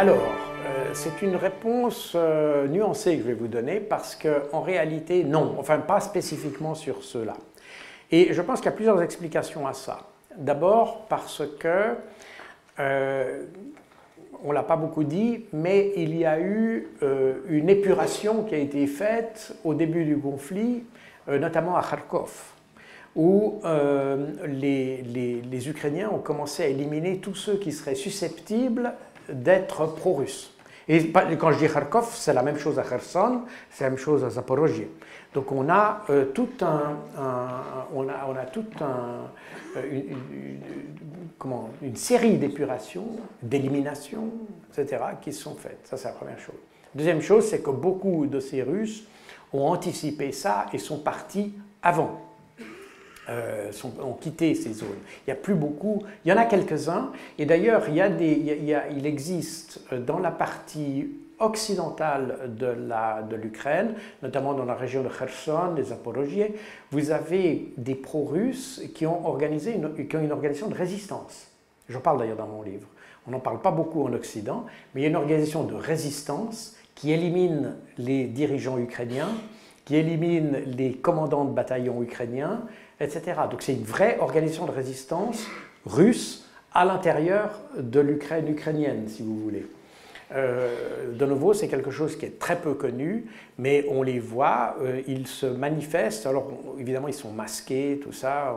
Alors, euh, c'est une réponse euh, nuancée que je vais vous donner parce qu'en réalité, non, enfin pas spécifiquement sur cela. Et je pense qu'il y a plusieurs explications à ça. D'abord parce que, euh, on ne l'a pas beaucoup dit, mais il y a eu une épuration qui a été faite au début du conflit, notamment à Kharkov où les, les, Ukrainiens ont commencé à éliminer tous ceux qui seraient susceptibles d'être pro-russe. Et quand je dis Kharkov, c'est la même chose à Kherson, c'est la même chose à Zaporozhye. Donc on a euh, tout un, on a, on a tout euh, une, une série d'épurations, d'éliminations, etc., qui sont faites. Ça, c'est la première chose. Deuxième chose, c'est que beaucoup de ces Russes ont anticipé ça et sont partis avant. Euh, ont quitté ces zones. Il n'y a plus beaucoup, il y en a quelques-uns, et d'ailleurs il, existe euh, dans la partie occidentale de l'Ukraine, notamment dans la région de Kherson, des Zaporozhye, vous avez des pro-russes qui ont organisé une, qui ont une organisation de résistance. J'en parle d'ailleurs dans mon livre. On n'en parle pas beaucoup en Occident, mais il y a une organisation de résistance qui élimine les dirigeants ukrainiens, qui élimine les commandants de bataillons ukrainiens, etc. Donc c'est une vraie organisation de résistance russe à l'intérieur de l'Ukraine ukrainienne, si vous voulez. Euh, de nouveau, c'est quelque chose qui est très peu connu, mais on les voit, euh, ils se manifestent. Alors, évidemment, ils sont masqués, tout ça,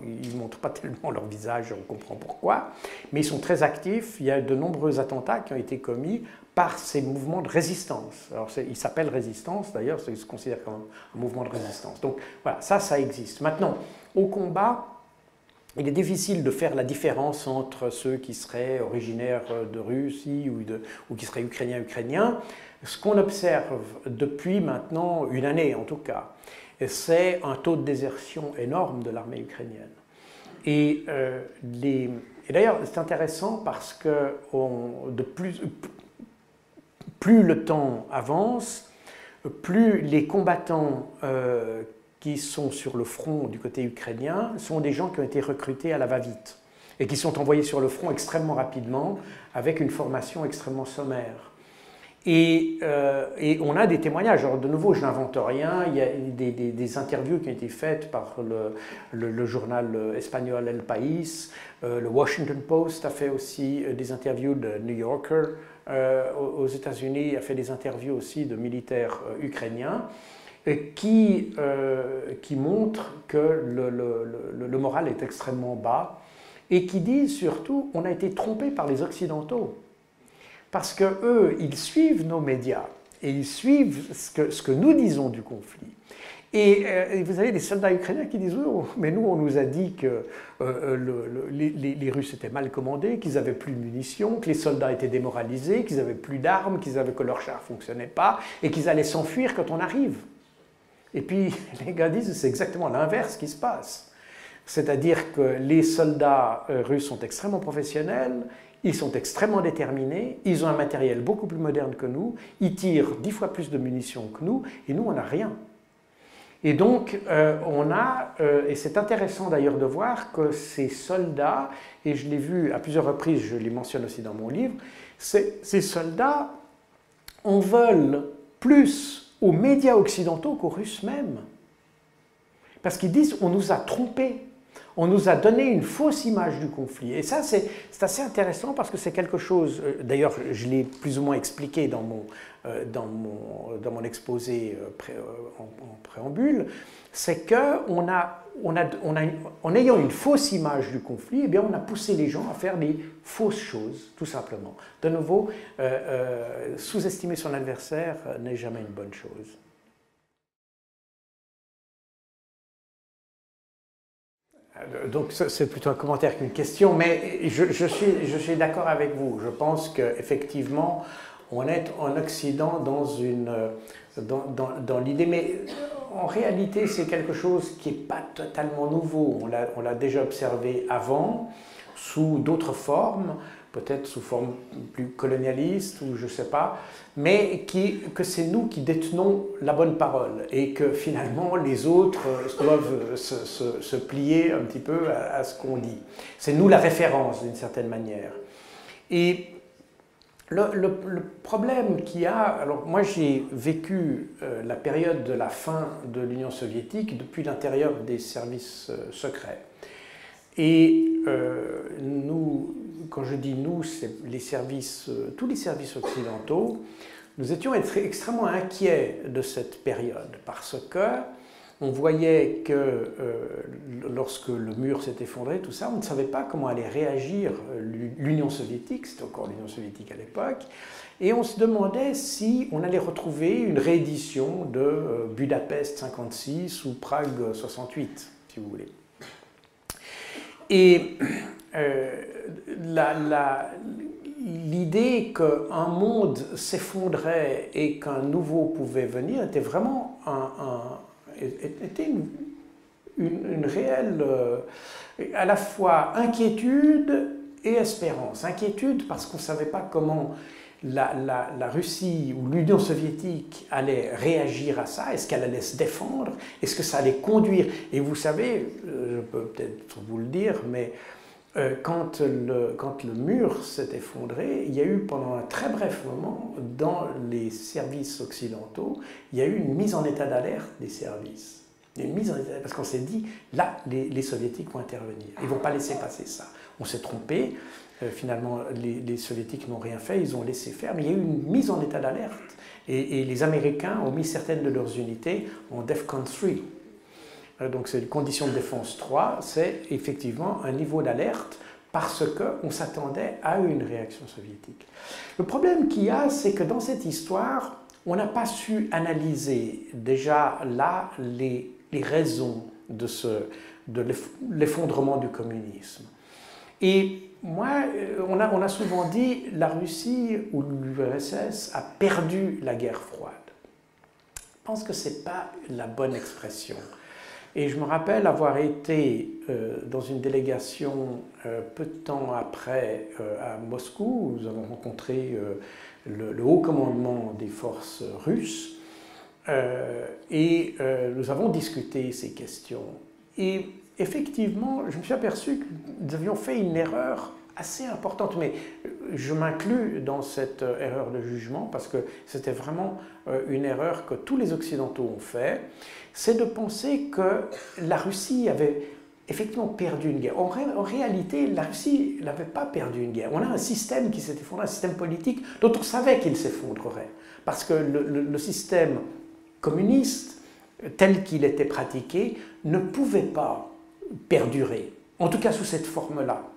ils ne montrent pas tellement leur visage, on comprend pourquoi, mais ils sont très actifs. Il y a de nombreux attentats qui ont été commis par ces mouvements de résistance. Alors, il s'appelle résistance, d'ailleurs, il se considère comme un mouvement de résistance. Donc, voilà, ça, ça existe. Maintenant, au combat, il est difficile de faire la différence entre ceux qui seraient originaires de Russie ou, qui seraient ukrainiens ukrainiens. Ce qu'on observe depuis maintenant une année en tout cas, c'est un taux de désertion énorme de l'armée ukrainienne. Et, euh, et d'ailleurs, c'est intéressant parce que de plus, plus le temps avance, plus les combattants euh, qui sont sur le front du côté ukrainien sont des gens qui ont été recrutés à la va-vite et qui sont envoyés sur le front extrêmement rapidement avec une formation extrêmement sommaire. Et, euh, on a des témoignages. Alors de nouveau, je n'invente rien. Il y a des, interviews qui ont été faites par le, journal espagnol El País. Euh, le Washington Post a fait aussi des interviews de New Yorker. Euh, aux États-Unis, a fait des interviews aussi de militaires euh, ukrainiens qui, euh, qui montrent que le, le, le, moral est extrêmement bas et qui disent surtout on a été trompé par les Occidentaux. Parce que eux, ils suivent nos médias et ils suivent ce que, ce que nous disons du conflit. Euh, et, vous avez des soldats ukrainiens qui disent oh, mais nous, on nous a dit que euh, euh, les, Russes étaient mal commandés, qu'ils n'avaient plus de munitions, que les soldats étaient démoralisés, qu'ils n'avaient plus d'armes, qu'ils avaient que leur char ne fonctionnait pas et qu'ils allaient s'enfuir quand on arrive. Et puis les gars disent c'est exactement l'inverse qui se passe. C'est-à-dire que les soldats russes sont extrêmement professionnels, ils sont extrêmement déterminés, ils ont un matériel beaucoup plus moderne que nous, ils tirent dix fois plus de munitions que nous, et nous, on n'a rien. Et donc, euh, on a, euh, et c'est intéressant d'ailleurs de voir que ces soldats, et je l'ai vu à plusieurs reprises, je les mentionne aussi dans mon livre, ces soldats en veulent plus aux médias occidentaux qu'aux Russes même. Parce qu'ils disent on nous a trompés on nous a donné une fausse image du conflit. Et ça, c'est assez intéressant parce que c'est quelque chose, euh, d'ailleurs, je l'ai plus ou moins expliqué dans mon, euh, dans mon, dans mon exposé euh, en, préambule, c'est qu'en a, on a, on a, en ayant une fausse image du conflit, eh bien, on a poussé les gens à faire des fausses choses, tout simplement. De nouveau, sous-estimer son adversaire n'est jamais une bonne chose. Donc c'est plutôt un commentaire qu'une question, mais je, suis, je suis d'accord avec vous. Je pense qu'effectivement, on est en Occident dans, une, dans, dans, dans l'idée, mais en réalité c'est quelque chose qui n'est pas totalement nouveau. On l'a déjà observé avant, sous d'autres formes peut-être sous forme plus colonialiste ou je ne sais pas, mais que c'est nous qui détenons la bonne parole et que finalement les autres doivent se, plier un petit peu à, ce qu'on dit. C'est nous la référence d'une certaine manière. Et le, problème qu'il y a, alors moi j'ai vécu euh, la période de la fin de l'Union soviétique depuis l'intérieur des services euh, secrets. Et euh, nous, quand je dis nous, c'est les services, tous les services occidentaux, nous étions extrêmement inquiets de cette période parce que on voyait que euh, lorsque le mur s'est effondré, tout ça, on ne savait pas comment allait réagir euh, l'Union soviétique, c'était encore l'Union soviétique à l'époque, et on se demandait si on allait retrouver une réédition de euh, Budapest 56 ou Prague 68, si vous voulez. Et l'idée qu'un monde s'effondrait et qu'un nouveau pouvait venir était vraiment était une, réelle, euh, à la fois inquiétude et espérance. Inquiétude parce qu'on ne savait pas comment la, Russie ou l'Union soviétique allait réagir à ça, est-ce qu'elle allait se défendre, est-ce que ça allait conduire? Et vous savez, euh, je peux peut-être vous le dire, mais euh, quand, le, quand le mur s'est effondré, il y a eu pendant un très bref moment, dans les services occidentaux, il y a eu une mise en état d'alerte des services. une mise parce qu'on s'est dit, là, les, soviétiques vont intervenir. Ils ne vont pas laisser passer ça. On s'est trompé. Euh, finalement, les, soviétiques n'ont rien fait, ils ont laissé faire. Mais il y a eu une mise en état d'alerte. Et, et les Américains ont mis certaines de leurs unités en DEFCON 3 euh, donc c'est une condition de défense 3, c'est effectivement un niveau d'alerte parce qu'on s'attendait à une réaction soviétique. Le problème qu'il y a, c'est que dans cette histoire, on n'a pas su analyser déjà là les, raisons de l'effondrement du communisme. Et moi, euh, on a, on a souvent dit la Russie ou l'URSS a perdu la guerre froide. Je pense que ce n'est pas la bonne expression. Et je me rappelle avoir été euh, dans une délégation euh, peu de temps après euh, à Moscou, où nous avons rencontré le, le, haut commandement des forces russes, et nous avons discuté ces questions. Et effectivement, je me suis aperçu que nous avions fait une erreur assez importante, mais je m'inclus dans cette erreur de jugement parce que c'était vraiment une erreur que tous les Occidentaux ont fait c'est de penser que la Russie avait effectivement perdu une guerre. En, réalité, la Russie n'avait pas perdu une guerre. On a un système qui s'est effondré, un système politique dont on savait qu'il s'effondrerait. Parce que le, système communiste, tel qu'il était pratiqué, ne pouvait pas perdurer, en tout cas sous cette forme-là.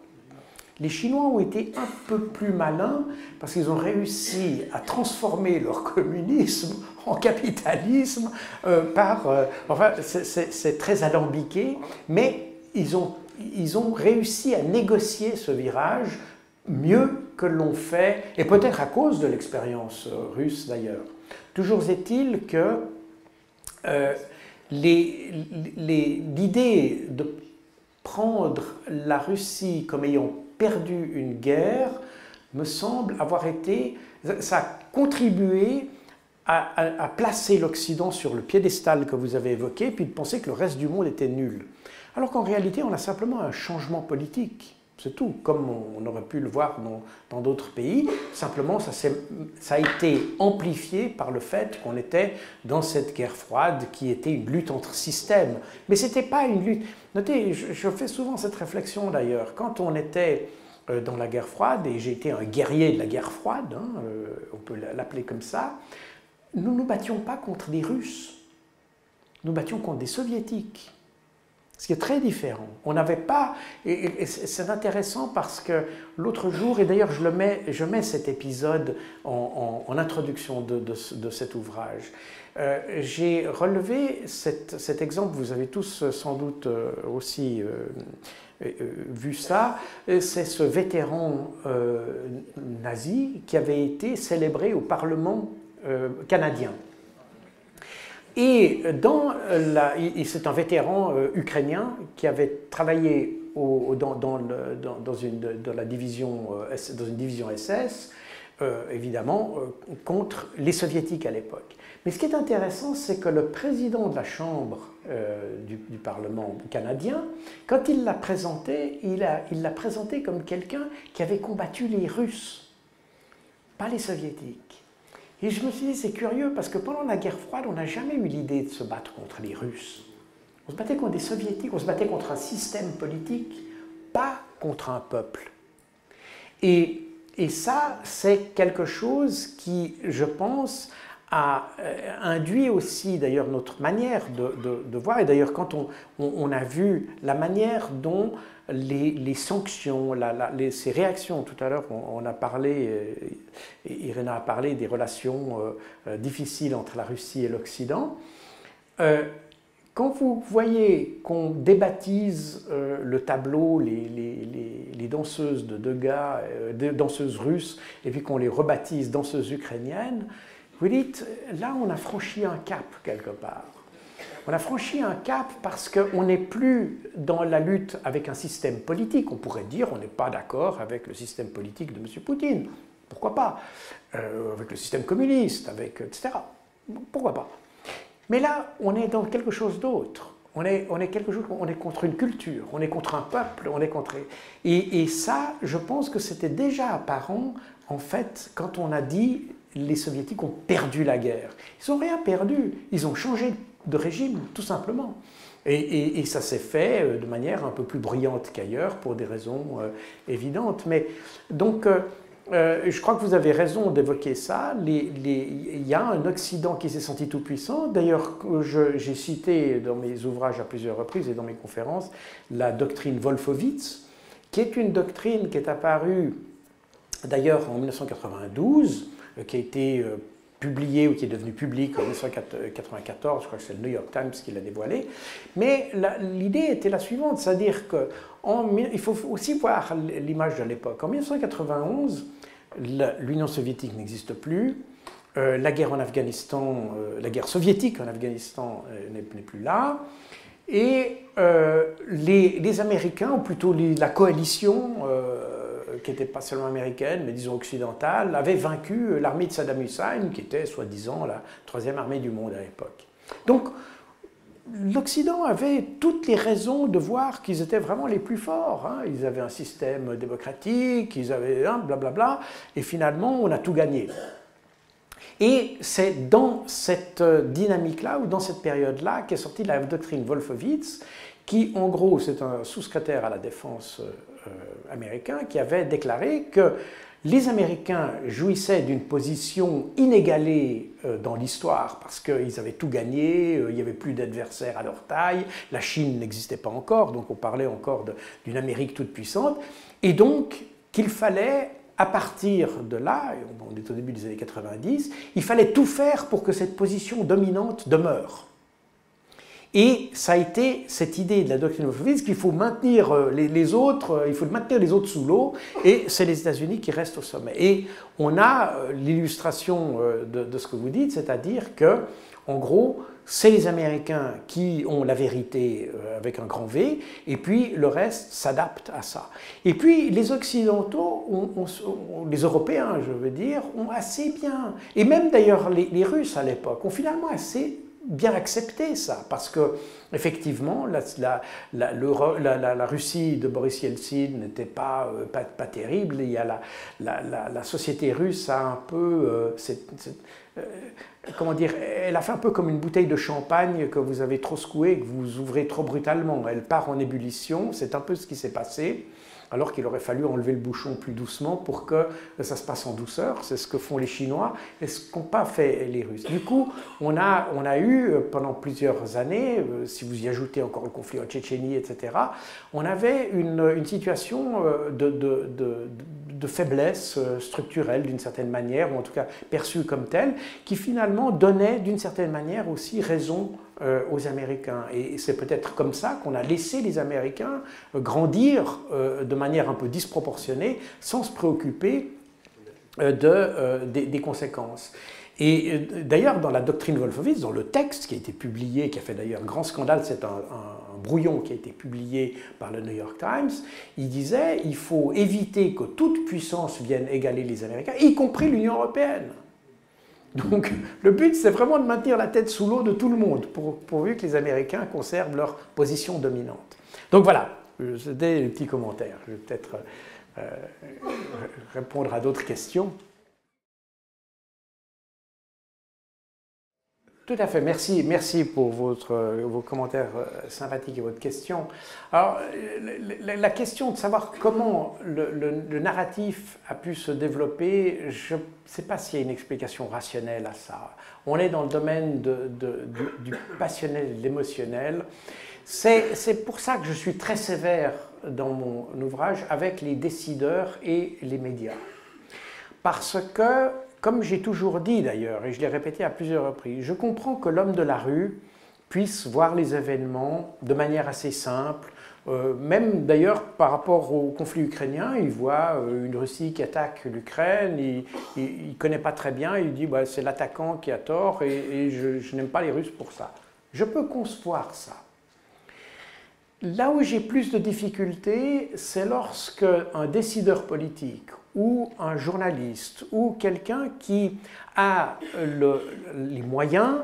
Les Chinois ont été un peu plus malins parce qu'ils ont réussi à transformer leur communisme en capitalisme euh, par... Euh, enfin, c'est très alambiqué, mais ils ont, ils ont réussi à négocier ce virage mieux que l'ont fait, et peut-être à cause de l'expérience euh, russe d'ailleurs. Toujours est-il que l'idée de prendre la Russie comme ayant perdu une guerre me semble avoir été, ça a contribué à, placer l'Occident sur le piédestal que vous avez évoqué, puis de penser que le reste du monde était nul. Alors qu'en réalité, on a simplement un changement politique. C'est tout, comme on aurait pu le voir dans d'autres pays. Simplement, ça, ça, a été amplifié par le fait qu'on était dans cette guerre froide qui était une lutte entre systèmes. Mais ce n'était pas une lutte. Notez, je, fais souvent cette réflexion d'ailleurs. Quand on était euh, dans la guerre froide, et j'ai été un guerrier de la guerre froide, hein, euh, on peut l'appeler comme ça, nous ne nous battions pas contre des Russes, nous battions contre des Soviétiques. Ce qui est très différent. On n'avait pas. Et, c'est intéressant parce que l'autre jour, et d'ailleurs je, le mets, je mets cet épisode en, introduction de, cet ouvrage, euh, j'ai relevé cet, exemple, vous avez tous sans doute euh, aussi euh, vu ça, c'est ce vétéran nazi qui avait été célébré au Parlement euh, canadien. Et dans la, c'est un vétéran euh, ukrainien qui avait travaillé dans, une, la division, euh, dans une division SS, évidemment, contre les soviétiques à l'époque. Mais ce qui est intéressant, c'est que le président de la Chambre du, Parlement canadien, quand il l'a présenté, il l'a présenté comme quelqu'un qui avait combattu les Russes pas les soviétiques. Et je me suis dit, c'est curieux parce que pendant la guerre froide, on n'a jamais eu l'idée de se battre contre les Russes. On se battait contre des soviétiques, on se battait contre un système politique, pas contre un peuple. Et, et ça, c'est quelque chose qui, je pense, a euh, induit aussi d'ailleurs notre manière de, voir. Et d'ailleurs, quand on, a vu la manière dont les, sanctions, ces réactions, tout à l'heure on, a parlé, euh, a parlé des relations euh, difficiles entre la Russie et l'Occident. quand vous voyez qu'on débaptise le tableau, les, danseuses de Degas, danseuses russes, et puis qu'on les rebaptise danseuses ukrainiennes, vous dites, là, on a franchi un cap quelque part. On a franchi un cap parce qu'on n'est plus dans la lutte avec un système politique. On pourrait dire on n'est pas d'accord avec le système politique de M. Poutine. Pourquoi pas? Euh, Avec le système communiste, avec, etc. Pourquoi pas? Mais là, on est dans quelque chose d'autre. On est, on est, quelque chose, on est contre une culture, on est contre un peuple, on est contre. Et, et ça, je pense que c'était déjà apparent, en fait, quand on a dit les soviétiques ont perdu la guerre. Ils n'ont rien perdu, ils ont changé de régime, tout simplement. Et, ça s'est fait euh, de manière un peu plus brillante qu'ailleurs pour des raisons euh, évidentes. Mais donc, euh, je crois que vous avez raison d'évoquer ça. il y a un Occident qui s'est senti tout puissant. D'ailleurs, j'ai cité dans mes ouvrages à plusieurs reprises et dans mes conférences la doctrine Wolfowitz, qui est une doctrine qui est apparue d'ailleurs en 1992 euh, qui a été euh, publié ou qui est devenu public en 1994, je crois que c'est le New York Times qui l'a dévoilé. Mais l'idée était la suivante, c'est-à-dire qu'il faut aussi voir l'image de l'époque. En 1991, l'Union soviétique n'existe plus, euh, la guerre en Afghanistan, la guerre soviétique en Afghanistan n'est plus là, et les, Américains, ou plutôt la coalition, qui n'était pas seulement américaine, mais disons occidentale, avait vaincu l'armée de Saddam Hussein, qui était soi-disant la troisième armée du monde à l'époque. Donc, l'Occident avait toutes les raisons de voir qu'ils étaient vraiment les plus forts. Hein. Ils avaient un système démocratique, ils avaient un blablabla, et finalement, on a tout gagné. Et c'est dans cette dynamique-là, ou dans cette période-là, qu'est sortie la doctrine Wolfowitz, qui, en gros, c'est un sous-secrétaire à la défense euh, euh, américain qui avait déclaré que les Américains jouissaient d'une position inégalée euh, dans l'histoire parce qu'ils avaient tout gagné, euh, il n'y avait plus d'adversaires à leur taille, la Chine n'existait pas encore, donc on parlait encore d'une Amérique toute puissante, et donc qu'il fallait, à partir de là, on est au début des années 90, il fallait tout faire pour que cette position dominante demeure. Et ça a été cette idée de la doctrine Wolfowitz qu'il faut maintenir euh, les, autres, euh, il faut maintenir les autres sous l'eau, et c'est les États-Unis qui restent au sommet. Et on a euh, l'illustration de, ce que vous dites, c'est-à-dire que, en gros, c'est les Américains qui ont la vérité avec un grand V, et puis le reste s'adapte à ça. Et puis les Occidentaux, les Européens, je veux dire, ont assez bien, et même d'ailleurs les, les Russes à l'époque, ont finalement assez bien accepté ça, parce que effectivement, la, la, la, Russie de Boris Yeltsin n'était pas, euh, pas, terrible. Il y a la, société russe a un peu, euh, euh, comment dire, elle a fait un peu comme une bouteille de champagne que vous avez trop secouée, que vous ouvrez trop brutalement. Elle part en ébullition. C'est un peu ce qui s'est passé alors qu'il aurait fallu enlever le bouchon plus doucement pour que ça se passe en douceur. C'est ce que font les Chinois et ce qu'ont pas fait les Russes. Du coup, on a, on a eu euh, pendant plusieurs années, euh, si vous y ajoutez encore le conflit en Tchétchénie, etc., on avait une, situation euh, de, de, de faiblesse structurelle d'une certaine manière, ou en tout cas perçue comme telle, qui finalement donnait d'une certaine manière aussi raison euh, aux Américains. Et c'est peut-être comme ça qu'on a laissé les Américains euh, grandir euh, de manière un peu disproportionnée sans se préoccuper de, des, conséquences. Et d'ailleurs, dans la doctrine Wolfowitz, dans le texte qui a été publié, qui a fait d'ailleurs grand scandale, c'est un, un, brouillon qui a été publié par le New York Times, il disait il faut éviter que toute puissance vienne égaler les Américains, y compris l'Union européenne. Donc le but, c'est vraiment de maintenir la tête sous l'eau de tout le monde, pourvu que les Américains conservent leur position dominante. Donc voilà, c'était les petits commentaires. Je vais peut-être euh, répondre à d'autres questions. Tout à fait, merci, merci pour votre, vos commentaires euh, sympathiques et votre question. Alors, la, question de savoir comment le, narratif a pu se développer, je ne sais pas s'il y a une explication rationnelle à ça. On est dans le domaine du, du, passionnel, de l'émotionnel. C'est pour ça que je suis très sévère dans mon ouvrage avec les décideurs et les médias. Parce que comme j'ai toujours dit d'ailleurs, et je l'ai répété à plusieurs reprises, je comprends que l'homme de la rue puisse voir les événements de manière assez simple. Euh, même d'ailleurs par rapport au conflit ukrainien, il voit euh, une Russie qui attaque l'Ukraine, il ne connaît pas très bien, il dit bah, c'est l'attaquant qui a tort et, je, je n'aime pas les Russes pour ça. Je peux concevoir ça. Là où j'ai plus de difficultés, c'est lorsque un décideur politique ou un journaliste ou quelqu'un qui a les moyens,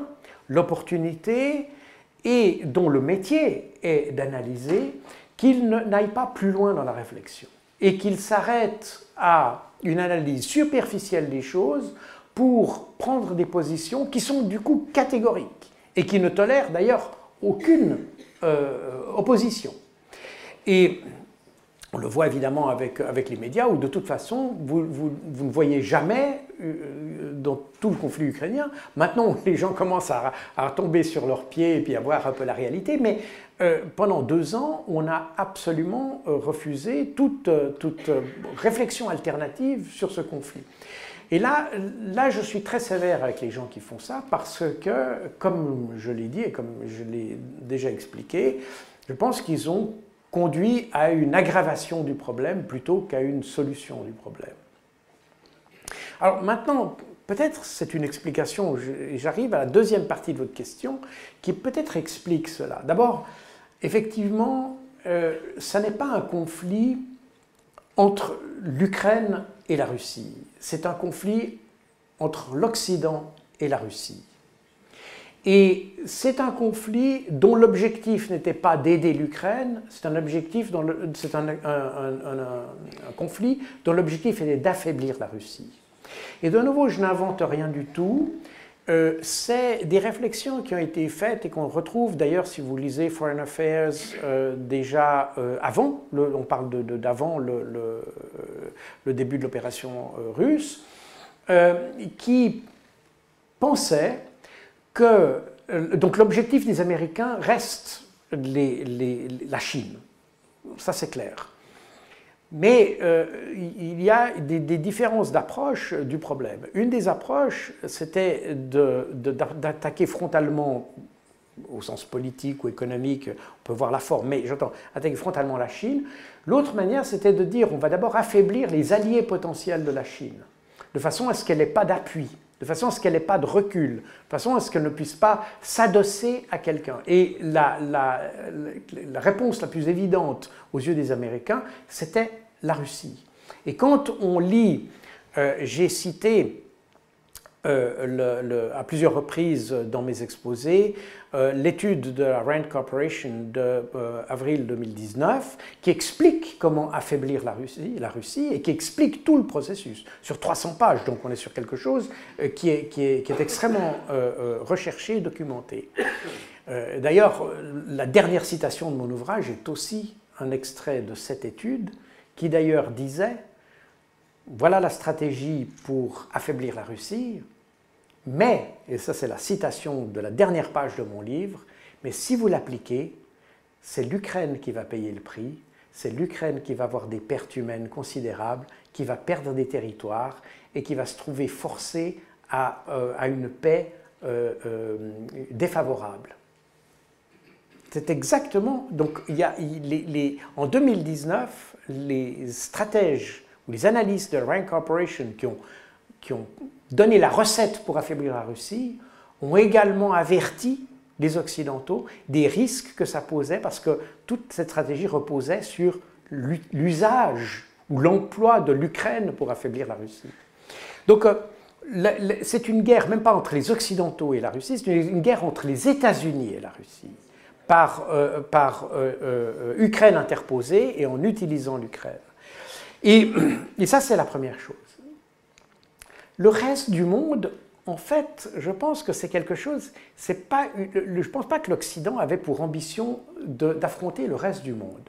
l'opportunité et dont le métier est d'analyser, qu'il n'aille pas plus loin dans la réflexion et qu'il s'arrête à une analyse superficielle des choses pour prendre des positions qui sont du coup catégoriques et qui ne tolèrent d'ailleurs aucune euh, opposition. On le voit évidemment avec, avec les médias où de toute façon, vous, vous, ne voyez jamais euh, dans tout le conflit ukrainien. Maintenant, les gens commencent à, tomber sur leurs pieds et puis à voir un peu la réalité, mais euh, pendant deux ans, on a absolument euh, refusé toute, toute réflexion alternative sur ce conflit. Et là, là, je suis très sévère avec les gens qui font ça parce que, comme je l'ai dit et comme je l'ai déjà expliqué, je pense qu'ils ont conduit à une aggravation du problème plutôt qu'à une solution du problème. Alors maintenant, peut-être c'est une explication, j'arrive à la deuxième partie de votre question, qui peut-être explique cela. D'abord, effectivement, euh, ça n'est pas un conflit entre l'Ukraine et la Russie, c'est un conflit entre l'Occident et la Russie. Et c'est un conflit dont l'objectif n'était pas d'aider l'Ukraine, c'est un c'est un, conflit dont l'objectif était d'affaiblir la Russie. Et de nouveau, je n'invente rien du tout. Euh, c'est des réflexions qui ont été faites et qu'on retrouve d'ailleurs si vous lisez Foreign Affairs euh, déjà euh, avant, on parle d'avant le, le, début de l'opération russe, qui pensait euh, donc l'objectif des Américains reste la Chine. Ça, c'est clair. Mais euh, il y a des, différences d'approche du problème. Une des approches, c'était d'attaquer frontalement, au sens politique ou économique, on peut voir la forme, mais j'entends, attaquer frontalement la Chine. L'autre manière, c'était de dire on va d'abord affaiblir les alliés potentiels de la Chine, de façon à ce qu'elle n'ait pas d'appui de façon à ce qu'elle n'ait pas de recul, de façon à ce qu'elle ne puisse pas s'adosser à quelqu'un. Et la, réponse la plus évidente aux yeux des Américains, c'était la Russie. Et quand on lit, euh, j'ai cité euh, à plusieurs reprises dans mes exposés euh, l'étude de la Rand Corporation d'avril 2019 qui explique comment affaiblir la Russie, la Russie et qui explique tout le processus sur 300 pages. Donc on est sur quelque chose qui est extrêmement recherché et documenté. D'ailleurs, la dernière citation de mon ouvrage est aussi un extrait de cette étude qui d'ailleurs disait voilà la stratégie pour affaiblir la Russie, mais, et ça c'est la citation de la dernière page de mon livre, mais si vous l'appliquez, c'est l'Ukraine qui va payer le prix, c'est l'Ukraine qui va avoir des pertes humaines considérables, qui va perdre des territoires et qui va se trouver forcée à, euh, une paix euh, euh, défavorable. C'est exactement. Donc, il y a, en 2019, les stratèges ou les analystes de Rank Corporation qui ont donné la recette pour affaiblir la Russie, ont également averti les Occidentaux des risques que ça posait parce que toute cette stratégie reposait sur l'usage ou l'emploi de l'Ukraine pour affaiblir la Russie. Donc euh, c'est une guerre, même pas entre les Occidentaux et la Russie, c'est une guerre entre les États-Unis et la Russie, par, euh, par euh, Ukraine interposée et en utilisant l'Ukraine. et ça, c'est la première chose. Le reste du monde en fait, je pense que c'est quelque chose, c'est pas, je pense pas que l'Occident avait pour ambition d'affronter le reste du monde.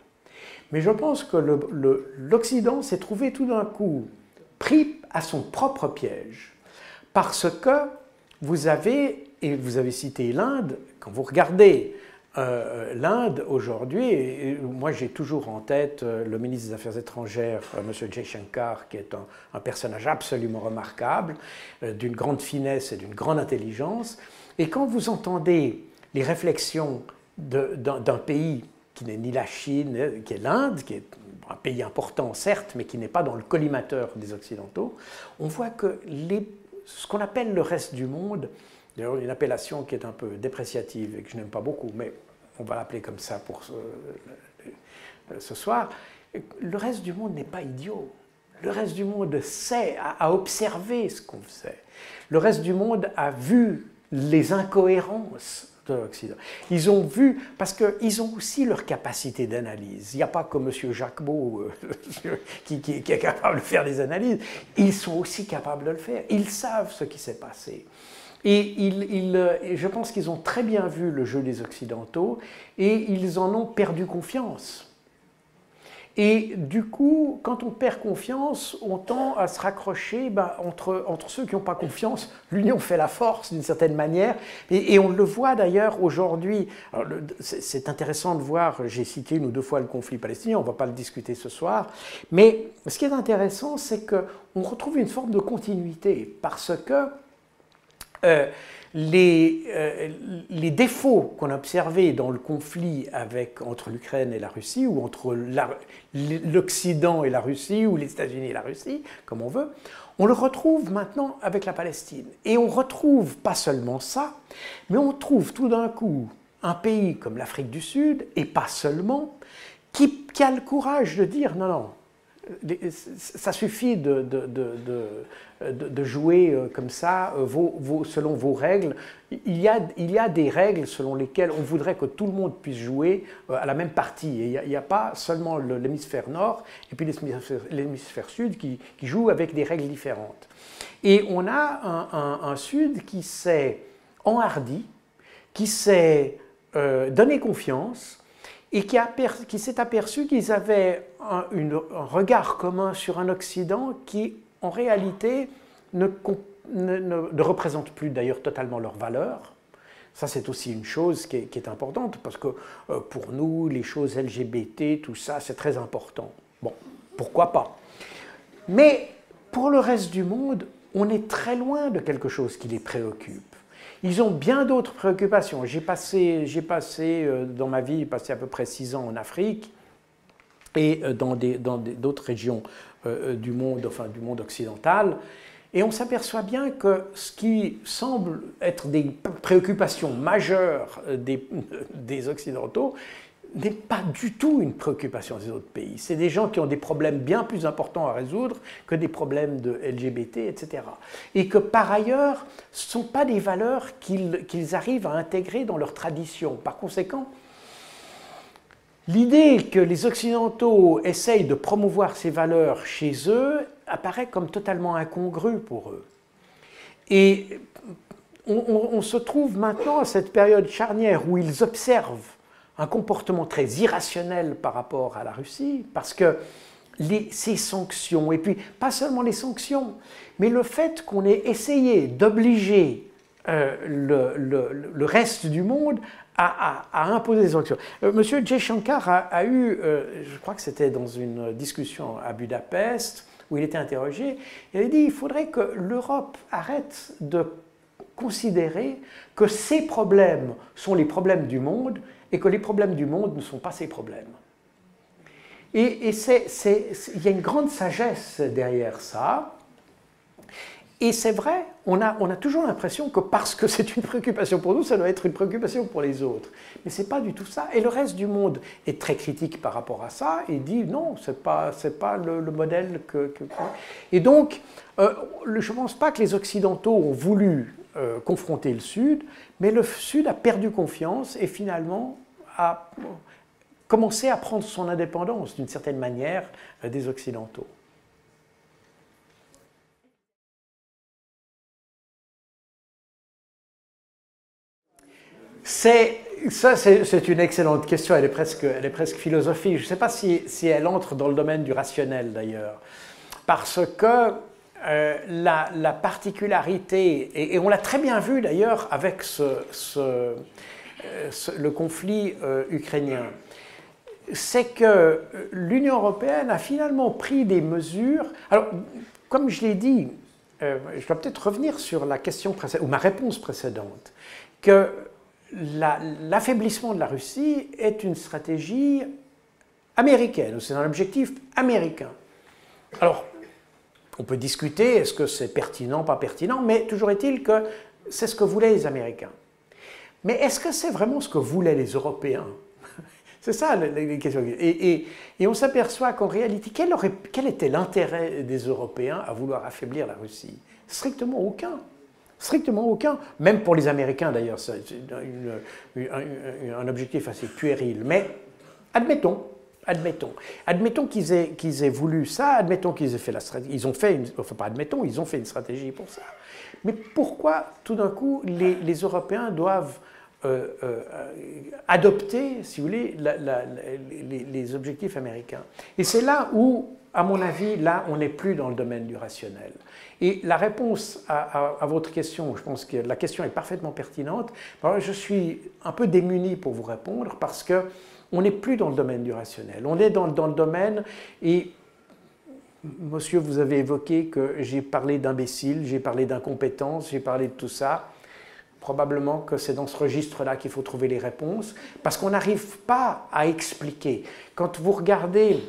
Mais je pense que l'Occident s'est trouvé tout d'un coup pris à son propre piège. Parce que vous avez, et vous avez cité l'Inde, quand vous regardez euh, l'Inde aujourd'hui, moi j'ai toujours en tête euh, le ministre des Affaires étrangères, euh, M. Jaishankar, qui est un, personnage absolument remarquable, d'une grande finesse et d'une grande intelligence. Et quand vous entendez les réflexions d'un pays qui n'est ni la Chine, qui est l'Inde, qui est un pays important certes, mais qui n'est pas dans le collimateur des Occidentaux, on voit que ce qu'on appelle le reste du monde, D'ailleurs, une appellation qui est un peu dépréciative et que je n'aime pas beaucoup, mais on va l'appeler comme ça pour ce, soir. Le reste du monde n'est pas idiot. Le reste du monde sait, a, observé ce qu'on faisait. Le reste du monde a vu les incohérences de l'Occident. Ils ont vu, parce qu'ils ont aussi leur capacité d'analyse. Il n'y a pas que M. Jacquemot euh, qui, qui, est capable de faire des analyses. Ils sont aussi capables de le faire. Ils savent ce qui s'est passé. Et je pense qu'ils ont très bien vu le jeu des Occidentaux et ils en ont perdu confiance. Et du coup, quand on perd confiance, on tend à se raccrocher ben, entre, entre ceux qui n'ont pas confiance. L'union fait la force d'une certaine manière. Et, on le voit d'ailleurs aujourd'hui. C'est intéressant de voir, j'ai cité une ou deux fois le conflit palestinien, on ne va pas le discuter ce soir. Mais ce qui est intéressant, c'est qu'on retrouve une forme de continuité parce que euh, les, euh, les, défauts qu'on a observés dans le conflit entre l'Ukraine et la Russie, ou entre l'Occident et la Russie, ou les États-Unis et la Russie, comme on veut, on le retrouve maintenant avec la Palestine. Et on retrouve pas seulement ça, mais on trouve tout d'un coup un pays comme l'Afrique du Sud, et pas seulement, qui a le courage de dire non, non, ça suffit de, jouer euh, comme ça, euh, selon vos règles. Il y, a, des règles selon lesquelles on voudrait que tout le monde puisse jouer euh, à la même partie. Il n'y a, pas seulement l'hémisphère nord et puis l'hémisphère sud qui, qui jouent avec des règles différentes. Et on a un, sud qui s'est enhardi, qui s'est donné confiance, et qui, s'est aperçu qu'ils avaient un, regard commun sur un Occident qui, en réalité, ne, représente plus d'ailleurs totalement leurs valeurs. Ça, c'est aussi une chose qui est, importante, parce que euh, pour nous, les choses LGBT, tout ça, c'est très important. Bon, pourquoi pas? Mais pour le reste du monde, on est très loin de quelque chose qui les préoccupe. Ils ont bien d'autres préoccupations. J'ai passé, euh, dans ma vie, passé à peu près six ans en Afrique et euh, dans, d'autres régions euh, du monde, enfin du monde occidental. Et on s'aperçoit bien que ce qui semble être des préoccupations majeures des Occidentaux, n'est pas du tout une préoccupation des autres pays. C'est des gens qui ont des problèmes bien plus importants à résoudre que des problèmes de LGBT, etc. Et que par ailleurs, ce ne sont pas des valeurs qu'ils arrivent à intégrer dans leur tradition. Par conséquent, l'idée que les Occidentaux essayent de promouvoir ces valeurs chez eux apparaît comme totalement incongrue pour eux. Et on se trouve maintenant à cette période charnière où ils observent un comportement très irrationnel par rapport à la Russie, parce que ces sanctions, et puis pas seulement les sanctions, mais le fait qu'on ait essayé d'obliger euh, le, reste du monde à, imposer des sanctions. Euh, Monsieur Jaishankar a, a eu, euh, je crois que c'était dans une discussion à Budapest, où il était interrogé, il a dit il faudrait que l'Europe arrête de considérer que ces problèmes sont les problèmes du monde et que les problèmes du monde ne sont pas ses problèmes. Et, il y a une grande sagesse derrière ça. Et c'est vrai, on a, toujours l'impression que parce que c'est une préoccupation pour nous, ça doit être une préoccupation pour les autres. Mais ce n'est pas du tout ça. Et le reste du monde est très critique par rapport à ça et dit non, ce n'est pas, pas le, modèle que, Et donc, euh, je ne pense pas que les Occidentaux ont voulu euh, confronter le Sud, mais le Sud a perdu confiance et finalement à commencer à prendre son indépendance d'une certaine manière euh, des Occidentaux. C'est ça, c'est une excellente question, elle est presque, elle est presque philosophique. Je ne sais pas si, si, elle entre dans le domaine du rationnel d'ailleurs, parce que euh, la, particularité, et, on l'a très bien vu d'ailleurs avec ce le conflit ukrainien, c'est que l'Union européenne a finalement pris des mesures. Alors, comme je l'ai dit, euh, je dois peut-être revenir sur la question ou ma réponse précédente, que l'affaiblissement de la Russie est une stratégie américaine, c'est un objectif américain. Alors, on peut discuter, est-ce que c'est pertinent, pas pertinent, mais toujours est-il que c'est ce que voulaient les Américains. Mais est-ce que c'est vraiment ce que voulaient les Européens c'est ça les questions. Et, on s'aperçoit qu'en réalité, quel, quel était l'intérêt des Européens à vouloir affaiblir la Russie? Strictement aucun. Strictement aucun. Même pour les Américains d'ailleurs, c'est un, objectif assez puéril. Mais admettons, admettons, admettons qu'ils aient, aient voulu ça, admettons qu'ils aient fait la stratégie. Ils ont fait, une, enfin pas admettons, ils ont fait une stratégie pour ça. Mais pourquoi tout d'un coup les, les Européens doivent euh, euh, adopter, si vous voulez, les, objectifs américains? Et c'est là où, à mon avis, là, on n'est plus dans le domaine du rationnel. Et la réponse à, votre question, je pense que la question est parfaitement pertinente. je suis un peu démuni pour vous répondre parce que on n'est plus dans le domaine du rationnel. On est dans, dans le domaine et Monsieur, vous avez évoqué que j'ai parlé d'imbécile, j'ai parlé d'incompétence, j'ai parlé de tout ça probablement que c'est dans ce registre-là qu'il faut trouver les réponses, parce qu'on n'arrive pas à expliquer. Quand vous regardez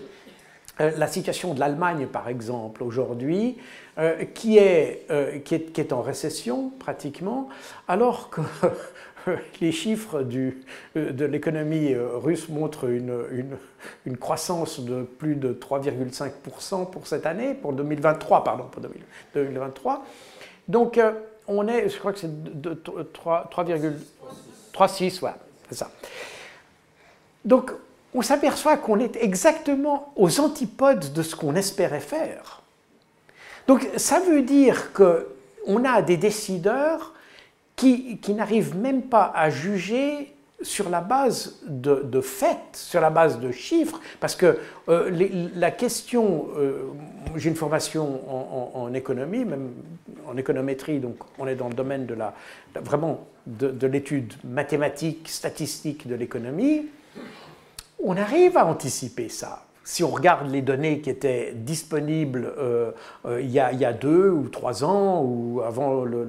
euh, la situation de l'Allemagne, par exemple, aujourd'hui, euh, qui, euh, qui, est, qui, est, en récession pratiquement, alors que les chiffres du, de l'économie russe montrent une, une, une, croissance de plus de 3,5% pour cette année, pour 2023, pardon, pour 2023. Donc, on est, je crois que c'est 3,36, voilà, c'est ça. Donc, on s'aperçoit qu'on est exactement aux antipodes de ce qu'on espérait faire. Donc, ça veut dire qu'on a des décideurs qui, qui n'arrivent même pas à juger sur la base de, faits, sur la base de chiffres, parce que euh, la question, euh, j'ai une formation en, économie, même en économétrie, donc on est dans le domaine de la, vraiment de, l'étude mathématique, statistique de l'économie, on arrive à anticiper ça si on regarde les données qui étaient disponibles euh, il, y a, deux ou trois ans, ou avant le,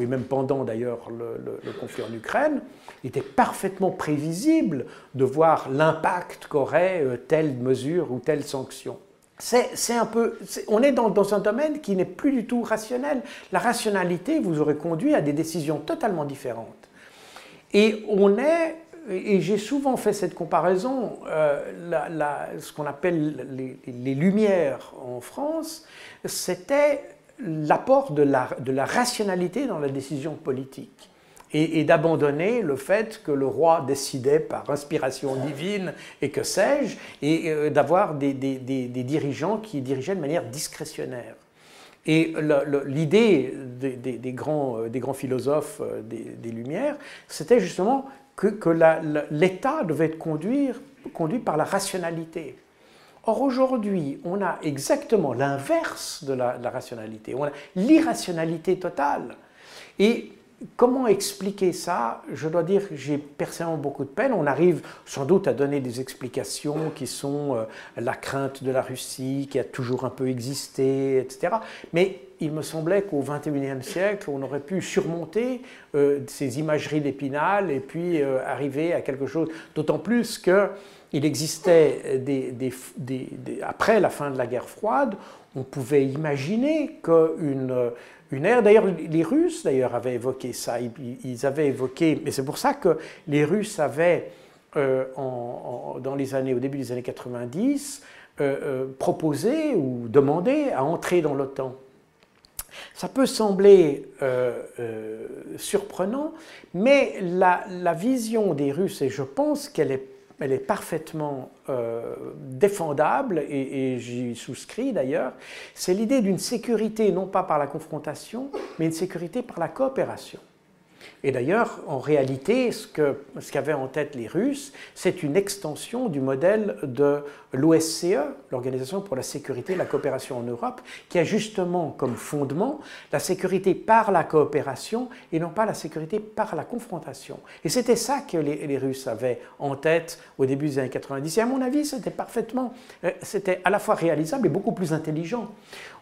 et même pendant d'ailleurs le, conflit en Ukraine, il était parfaitement prévisible de voir l'impact qu'aurait euh, telle mesure ou telle sanction. C'est un peu, on est dans, dans un domaine qui n'est plus du tout rationnel. La rationalité vous aurait conduit à des décisions totalement différentes. Et on est, et j'ai souvent fait cette comparaison, euh, ce qu'on appelle les, Lumières en France, c'était l'apport de la, rationalité dans la décision politique et, d'abandonner le fait que le roi décidait par inspiration divine et que sais-je, et euh, d'avoir des, dirigeants qui dirigeaient de manière discrétionnaire. Et l'idée des, grands, euh, des grands philosophes des, Lumières, c'était justement que, l'État devait être conduit, par la rationalité. Or aujourd'hui, on a exactement l'inverse de la rationalité, on a l'irrationalité totale. Et Comment expliquer ça? Je dois dire que j'ai personnellement beaucoup de peine. On arrive sans doute à donner des explications qui sont euh, la crainte de la Russie, qui a toujours un peu existé, etc. Mais il me semblait qu'au XXIe siècle, on aurait pu surmonter euh, ces imageries d'épinal et puis euh, arriver à quelque chose, d'autant plus qu'il existait des, après la fin de la guerre froide, on pouvait imaginer qu'une une ère. D'ailleurs, les Russes d'ailleurs avaient évoqué ça. Ils, avaient évoqué, mais c'est pour ça que les Russes avaient, euh, dans les années, au début des années 90, euh, euh, proposé ou demandé à entrer dans l'OTAN. Ça peut sembler surprenant, mais la, vision des Russes, et je pense qu'elle est elle est parfaitement euh, défendable, et, j'y souscris d'ailleurs, c'est l'idée d'une sécurité non pas par la confrontation, mais une sécurité par la coopération. Et d'ailleurs, en réalité, ce qu'avaient en tête les Russes, c'est une extension du modèle de l'OSCE, l'Organisation pour la sécurité et la coopération en Europe, qui a justement comme fondement la sécurité par la coopération et non pas la sécurité par la confrontation. Et c'était ça que les, les, Russes avaient en tête au début des années 90. Et à mon avis, c'était parfaitement, euh, c'était à la fois réalisable et beaucoup plus intelligent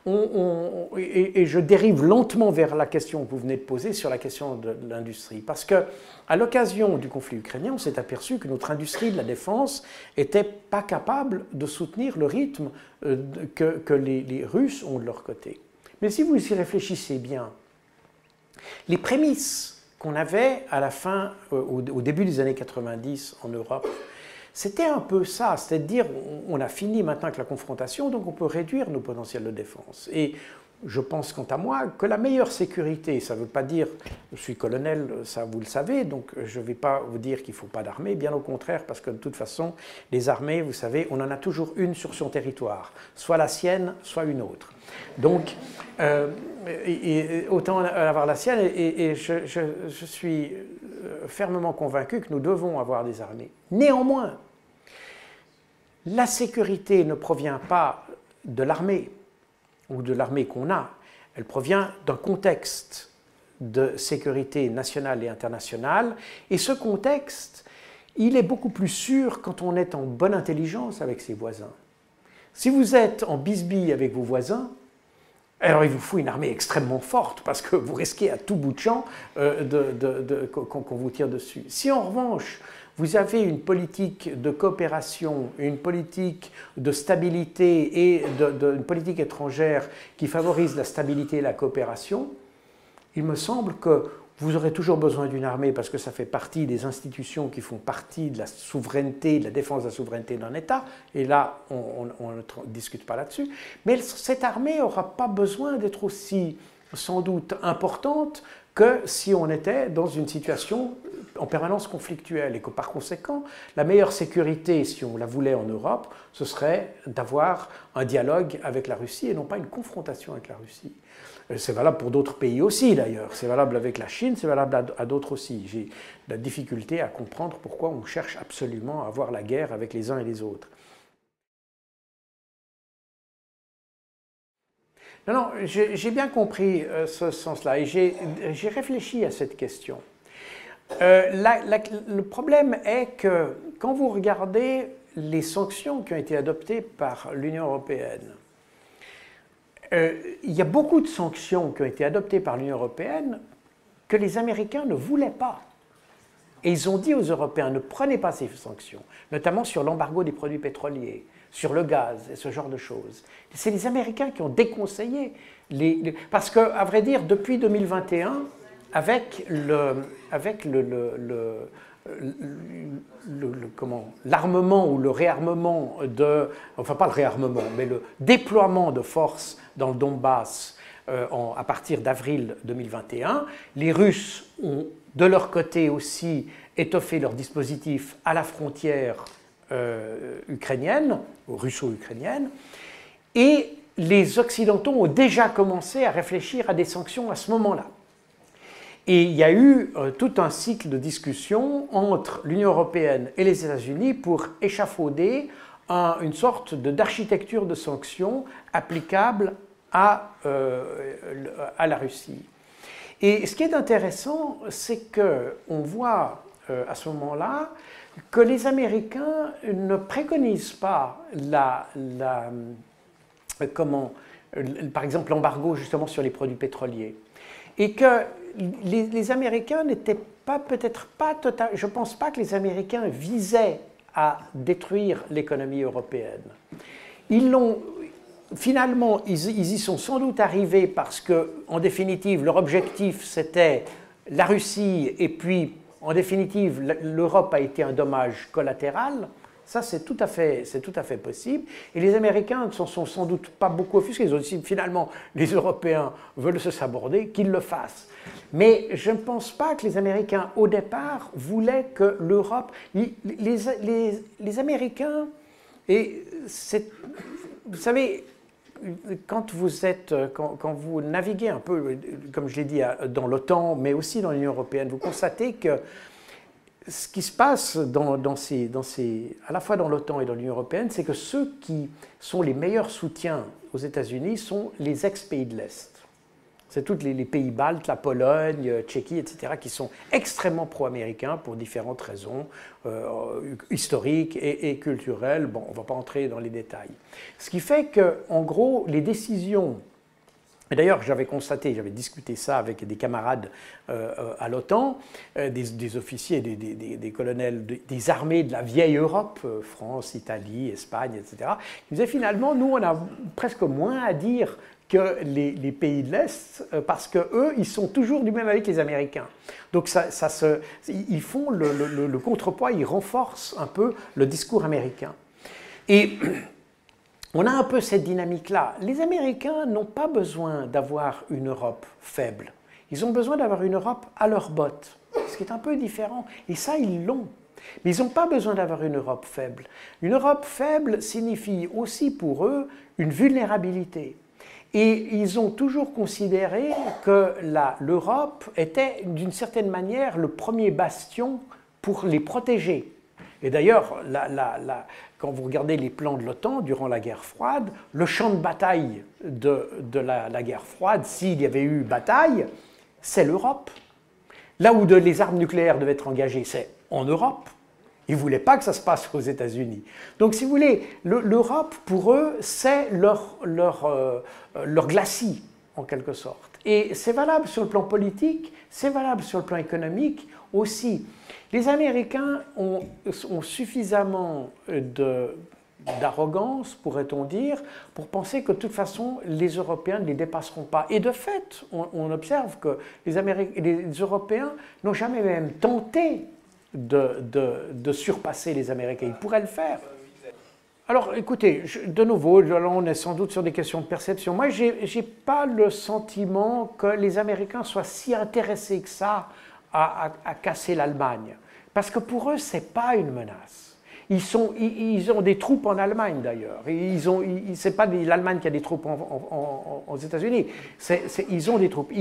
et, je dérive lentement vers la question que vous venez de poser sur la question de, l'industrie. Parce que, à l'occasion du conflit ukrainien, on s'est aperçu que notre industrie de la défense n'était pas capable de soutenir le rythme euh, que, les, Russes ont de leur côté. Mais si vous y réfléchissez bien, les prémices qu'on avait à la fin, euh, au début des années 90 en Europe, c'était un peu ça, c'est-à-dire on a fini maintenant avec la confrontation, donc on peut réduire nos potentiels de défense. Et je pense quant à moi que la meilleure sécurité, ça ne veut pas dire, je suis colonel, ça vous le savez, donc je ne vais pas vous dire qu'il ne faut pas d'armée, bien au contraire, parce que de toute façon, les armées, vous savez, on en a toujours une sur son territoire, soit la sienne, soit une autre. Donc, euh, autant avoir la sienne, et, je, suis euh, fermement convaincu que nous devons avoir des armées. Néanmoins, la sécurité ne provient pas de l'armée ou de l'armée qu'on a, elle provient d'un contexte de sécurité nationale et internationale, et ce contexte, il est beaucoup plus sûr quand on est en bonne intelligence avec ses voisins. Si vous êtes en bisbille avec vos voisins, alors il vous faut une armée extrêmement forte parce que vous risquez à tout bout de champ euh, qu'on vous tire dessus. Si en revanche vous avez une politique de coopération, une politique de stabilité et une politique étrangère qui favorise la stabilité et la coopération, il me semble que vous aurez toujours besoin d'une armée parce que ça fait partie des institutions qui font partie de la souveraineté, de la défense de la souveraineté d'un État. Et là, on, ne discute pas là-dessus. Mais cette armée n'aura pas besoin d'être aussi, sans doute, importante que si on était dans une situation en permanence conflictuelle et que par conséquent, la meilleure sécurité, si on la voulait en Europe, ce serait d'avoir un dialogue avec la Russie et non pas une confrontation avec la Russie. Euh, c'est valable pour d'autres pays aussi d'ailleurs. C'est valable avec la Chine, c'est valable à d'autres aussi. J'ai la difficulté à comprendre pourquoi on cherche absolument à avoir la guerre avec les uns et les autres. Non, non, j'ai bien compris euh, ce sens-là et j'ai réfléchi à cette question. Euh, le problème est que quand vous regardez les sanctions qui ont été adoptées par l'Union européenne, euh, il y a beaucoup de sanctions qui ont été adoptées par l'Union européenne que les Américains ne voulaient pas. Et ils ont dit aux Européens, ne prenez pas ces sanctions, notamment sur l'embargo des produits pétroliers, sur le gaz et ce genre de choses. C'est les Américains qui ont déconseillé. Parce qu'à vrai dire, depuis 2021, avec l'armement ou le réarmement de, enfin pas le réarmement, mais le déploiement de forces dans le Donbass euh, à partir d'avril 2021, les Russes ont de leur côté aussi étoffé leur dispositif à la frontière euh, ukrainienne, russo-ukrainienne, et les Occidentaux ont déjà commencé à réfléchir à des sanctions à ce moment-là. Et il y a eu euh, tout un cycle de discussions entre l'Union européenne et les États-Unis pour échafauder une sorte d'architecture de, sanctions applicable à, euh, à, la Russie. Et ce qui est intéressant, c'est qu'on voit euh, à ce moment-là que les Américains ne préconisent pas la, la comment, par exemple l'embargo justement sur les produits pétroliers et que les, Américains n'étaient pas, peut-être pas total, je ne pense pas que les Américains visaient à détruire l'économie européenne. Ils l'ont, finalement, ils, y sont sans doute arrivés parce que, en définitive, leur objectif c'était la Russie et puis, en définitive, l'Europe a été un dommage collatéral. Ça, c'est tout, à fait, tout à fait possible. Et les Américains ne s'en sont sans doute pas beaucoup offusqués. Ils ont finalement, les Européens veulent se saborder, qu'ils le fassent. Mais je ne pense pas que les Américains, au départ, voulaient que l'Europe... Les, Américains, et vous savez, quand vous êtes, quand, vous naviguez un peu, comme je l'ai dit, dans l'OTAN, mais aussi dans l'Union européenne, vous constatez que ce qui se passe à la fois dans l'OTAN et dans l'Union européenne, c'est que ceux qui sont les meilleurs soutiens aux États-Unis sont les ex-pays de l'Est. C'est tous les, pays baltes, la Pologne, Tchéquie, etc., qui sont extrêmement pro-américains pour différentes raisons euh, historiques et, culturelles. Bon, on ne va pas entrer dans les détails. Ce qui fait que, en gros, les décisions et d'ailleurs, j'avais constaté, j'avais discuté ça avec des camarades euh, euh, à l'OTAN, des, officiers, des, colonels des armées de la vieille Europe, France, Italie, Espagne, etc., qui disaient finalement, nous, on a presque moins à dire que les, pays de l'Est, euh, parce qu'eux, ils sont toujours du même que les Américains. Donc ils font le, contrepoids, ils renforcent un peu le discours américain. Et on a un peu cette dynamique-là. Les Américains n'ont pas besoin d'avoir une Europe faible. Ils ont besoin d'avoir une Europe à leur botte, ce qui est un peu différent. Et ça, ils l'ont. Mais ils n'ont pas besoin d'avoir une Europe faible. Une Europe faible signifie aussi pour eux une vulnérabilité. Et ils ont toujours considéré que l'Europe était d'une certaine manière le premier bastion pour les protéger. Et d'ailleurs, quand vous regardez les plans de l'OTAN durant la guerre froide, le champ de bataille de, la, guerre froide, s'il y avait eu bataille, c'est l'Europe. Là où les armes nucléaires devaient être engagées, c'est en Europe. Ils ne voulaient pas que ça se passe aux États-Unis. Donc, si vous voulez, l'Europe, pour eux, c'est leur, euh, leur glacis, en quelque sorte. Et c'est valable sur le plan politique, c'est valable sur le plan économique aussi. Les Américains ont, suffisamment d'arrogance, pourrait-on dire, pour penser que de toute façon, les Européens ne les dépasseront pas. Et de fait, on, observe que les, les Européens n'ont jamais même tenté de, surpasser les Américains. Ils pourraient le faire. Alors écoutez, de nouveau, on est sans doute sur des questions de perception. Moi, je n'ai pas le sentiment que les Américains soient si intéressés que ça à, casser l'Allemagne. Parce que pour eux, ce n'est pas une menace. Ils, sont, ils, ont des troupes en Allemagne d'ailleurs. Ils ont, c'est pas l'Allemagne qui a des troupes aux États-Unis. ils ont des troupes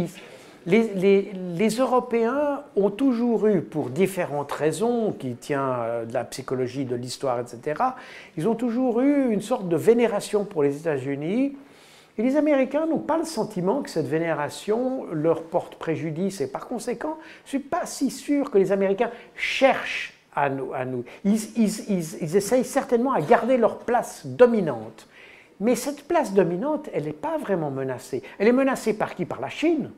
les, Européens ont toujours eu, pour différentes raisons, qui tient euh, de la psychologie, de l'histoire, etc., ils ont toujours eu une sorte de vénération pour les États-Unis. Et les Américains n'ont pas le sentiment que cette vénération leur porte préjudice. Et par conséquent, je ne suis pas si sûr que les Américains cherchent à nous. Nous. Ils, ils essayent certainement à garder leur place dominante. Mais cette place dominante, elle n'est pas vraiment menacée. Elle est menacée par qui? Par la Chine.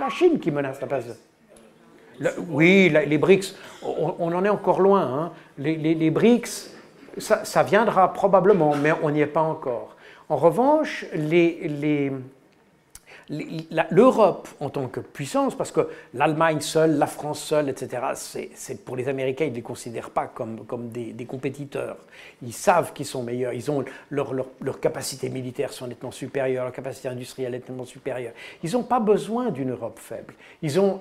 La Chine qui menace la place. oui, les BRICS, on, en est encore loin. Hein. Les, BRICS, ça, viendra probablement, mais on n'y est pas encore. En revanche, les, l'Europe en tant que puissance, parce que l'Allemagne seule, la France seule, etc., c'est pour les Américains, ils ne les considèrent pas comme, des, compétiteurs. Ils savent qu'ils sont meilleurs, ils ont leur, capacités militaires sont nettement supérieures, leur capacité industrielle est nettement supérieure. Ils n'ont pas besoin d'une Europe faible. Ils ont,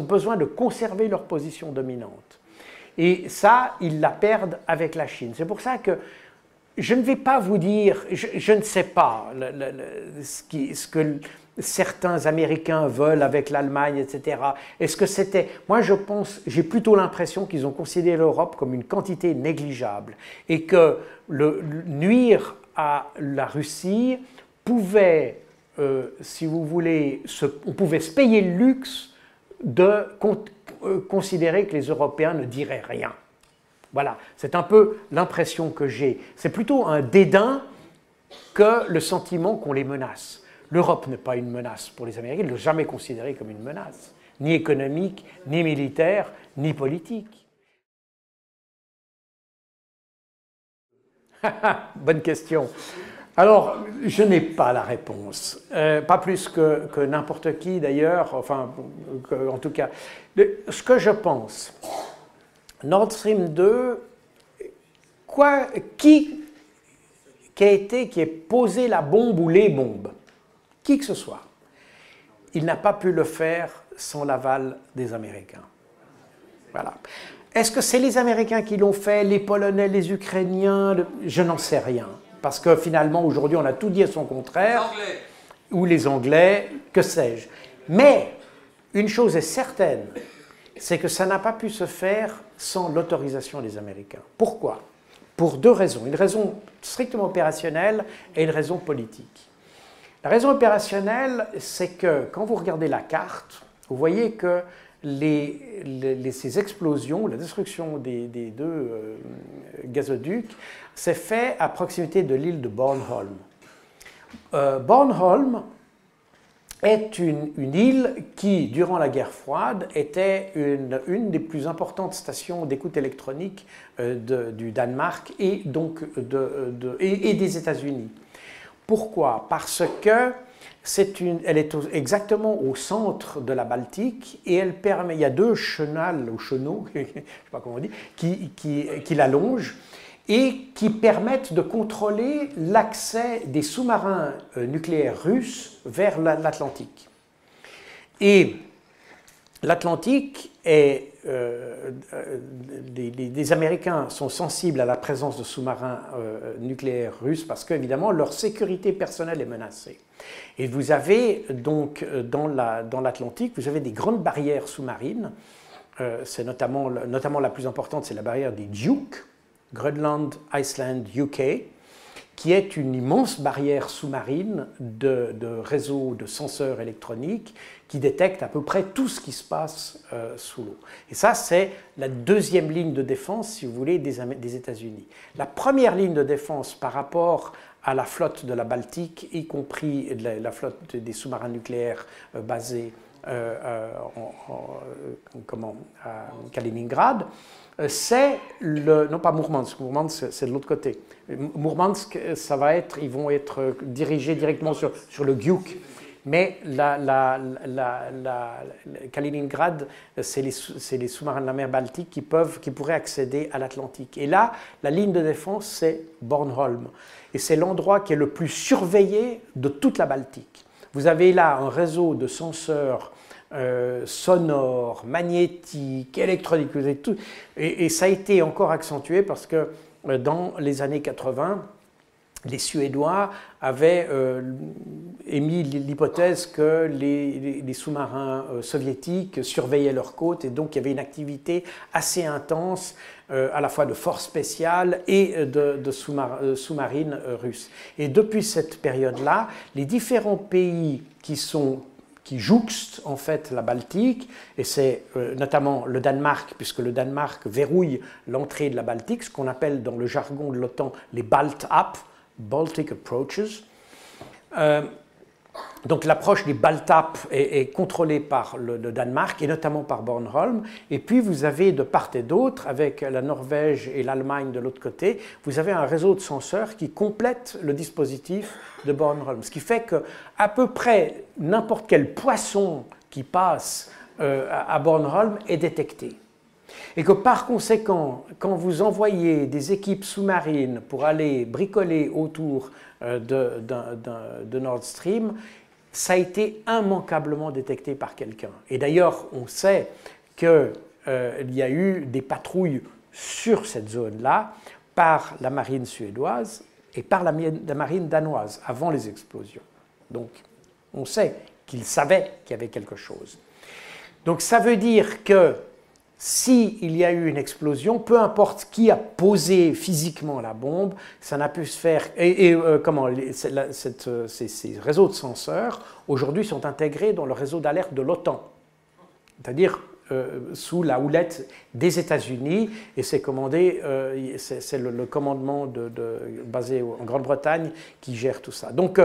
besoin de conserver leur position dominante. Et ça, ils la perdent avec la Chine. C'est pour ça que je ne vais pas vous dire, je, ne sais pas ce que certains Américains veulent avec l'Allemagne, etc. Est-ce que c'était... Moi, je pense, j'ai plutôt l'impression qu'ils ont considéré l'Europe comme une quantité négligeable et que le, nuire à la Russie pouvait, euh, si vous voulez, on pouvait se payer le luxe de euh, considérer que les Européens ne diraient rien. Voilà, c'est un peu l'impression que j'ai. C'est plutôt un dédain que le sentiment qu'on les menace. L'Europe n'est pas une menace pour les Américains, ils ne l'ont jamais considérée comme une menace, ni économique, ni militaire, ni politique. Bonne question. Alors, je n'ai pas la réponse, euh, pas plus que, n'importe qui d'ailleurs, enfin, en tout cas. ce que je pense, Nord Stream 2, quoi, qui, qui a été, qui a posé la bombe ou les bombes? Qui que ce soit. Il n'a pas pu le faire sans l'aval des Américains. Voilà. Est-ce que c'est les Américains qui l'ont fait, les Polonais, les Ukrainiens Je n'en sais rien. parce que finalement, aujourd'hui, on a tout dit à son contraire. Ou les Anglais, que sais-je. Mais une chose est certaine, c'est que ça n'a pas pu se faire sans l'autorisation des Américains. Pourquoi? Pour deux raisons. Une raison strictement opérationnelle et une raison politique. La raison opérationnelle, c'est que quand vous regardez la carte, vous voyez que ces explosions, la destruction des, deux euh, gazoducs, s'est fait à proximité de l'île de Bornholm. Euh, Bornholm est une, île qui, durant la guerre froide, était une, des plus importantes stations d'écoute électronique euh, du Danemark et et des États-Unis. Pourquoi? Parce que une, elle est exactement au centre de la Baltique et elle permet, il y a deux chenals ou chenaux, je sais pas comment on dit, qui, qui, qui l'allongent et qui permettent de contrôler l'accès des sous-marins euh, nucléaires russes vers l'Atlantique. Et l'Atlantique est euh, euh, les, Américains sont sensibles à la présence de sous-marins euh, nucléaires russes parce qu'évidemment leur sécurité personnelle est menacée. Et vous avez donc dans l'Atlantique, vous avez des grandes barrières sous-marines. c'est notamment, la plus importante, c'est la barrière des Duke, Groenland, Iceland, UK qui est une immense barrière sous-marine de, réseaux de senseurs électroniques qui détecte à peu près tout ce qui se passe euh, sous l'eau. Et ça, c'est la deuxième ligne de défense, si vous voulez, des, des États-Unis. La première ligne de défense par rapport à la flotte de la Baltique, y compris la, flotte des sous-marins nucléaires euh, basés euh, comment, à Kaliningrad, c'est le. Non, pas Mourmansk, Mourmansk, c'est de l'autre côté. Mourmansk, ça va être. Ils vont être dirigés directement sur, sur le Gyuk. Mais la, la, la, Kaliningrad, c'est les, les sous-marins de la mer Baltique qui, peuvent, qui pourraient accéder à l'Atlantique. Et là, la ligne de défense, c'est Bornholm. Et c'est l'endroit qui est le plus surveillé de toute la Baltique. Vous avez là un réseau de senseurs euh, sonores, magnétiques, électroniques, tout. Et, ça a été encore accentué parce que euh, dans les années 80, les Suédois avaient euh, émis l'hypothèse que les, sous-marins soviétiques surveillaient leurs côtes et donc il y avait une activité assez intense à la fois de forces spéciales et de, de sous-marines russes. Et depuis cette période-là, les différents pays qui sont jouxte en fait la Baltique, et c'est euh, notamment le Danemark, puisque le Danemark verrouille l'entrée de la Baltique, ce qu'on appelle dans le jargon de l'OTAN les BALT-AP, Baltic Approaches. Euh, donc l'approche des Baltap est, contrôlée par le, Danemark et notamment par Bornholm. Et puis vous avez de part et d'autre, avec la Norvège et l'Allemagne de l'autre côté, vous avez un réseau de senseurs qui complète le dispositif de Bornholm. Ce qui fait que à peu près n'importe quel poisson qui passe euh, à Bornholm est détecté. Et que par conséquent, quand vous envoyez des équipes sous-marines pour aller bricoler autour euh, de, Nord Stream, ça a été immanquablement détecté par quelqu'un. Et d'ailleurs, on sait qu'il euh, y a eu des patrouilles sur cette zone-là par la marine suédoise et par la, marine danoise avant les explosions. Donc, on sait qu'ils savaient qu'il y avait quelque chose. Donc, ça veut dire que s'il y a eu une explosion, peu importe qui a posé physiquement la bombe, ça n'a pu se faire. Et, euh, comment euh, ces, réseaux de senseurs aujourd'hui sont intégrés dans le réseau d'alerte de l'OTAN, c'est-à-dire euh, sous la houlette des États-Unis, et c'est commandé, c'est le, commandement de, basé en Grande-Bretagne qui gère tout ça. Donc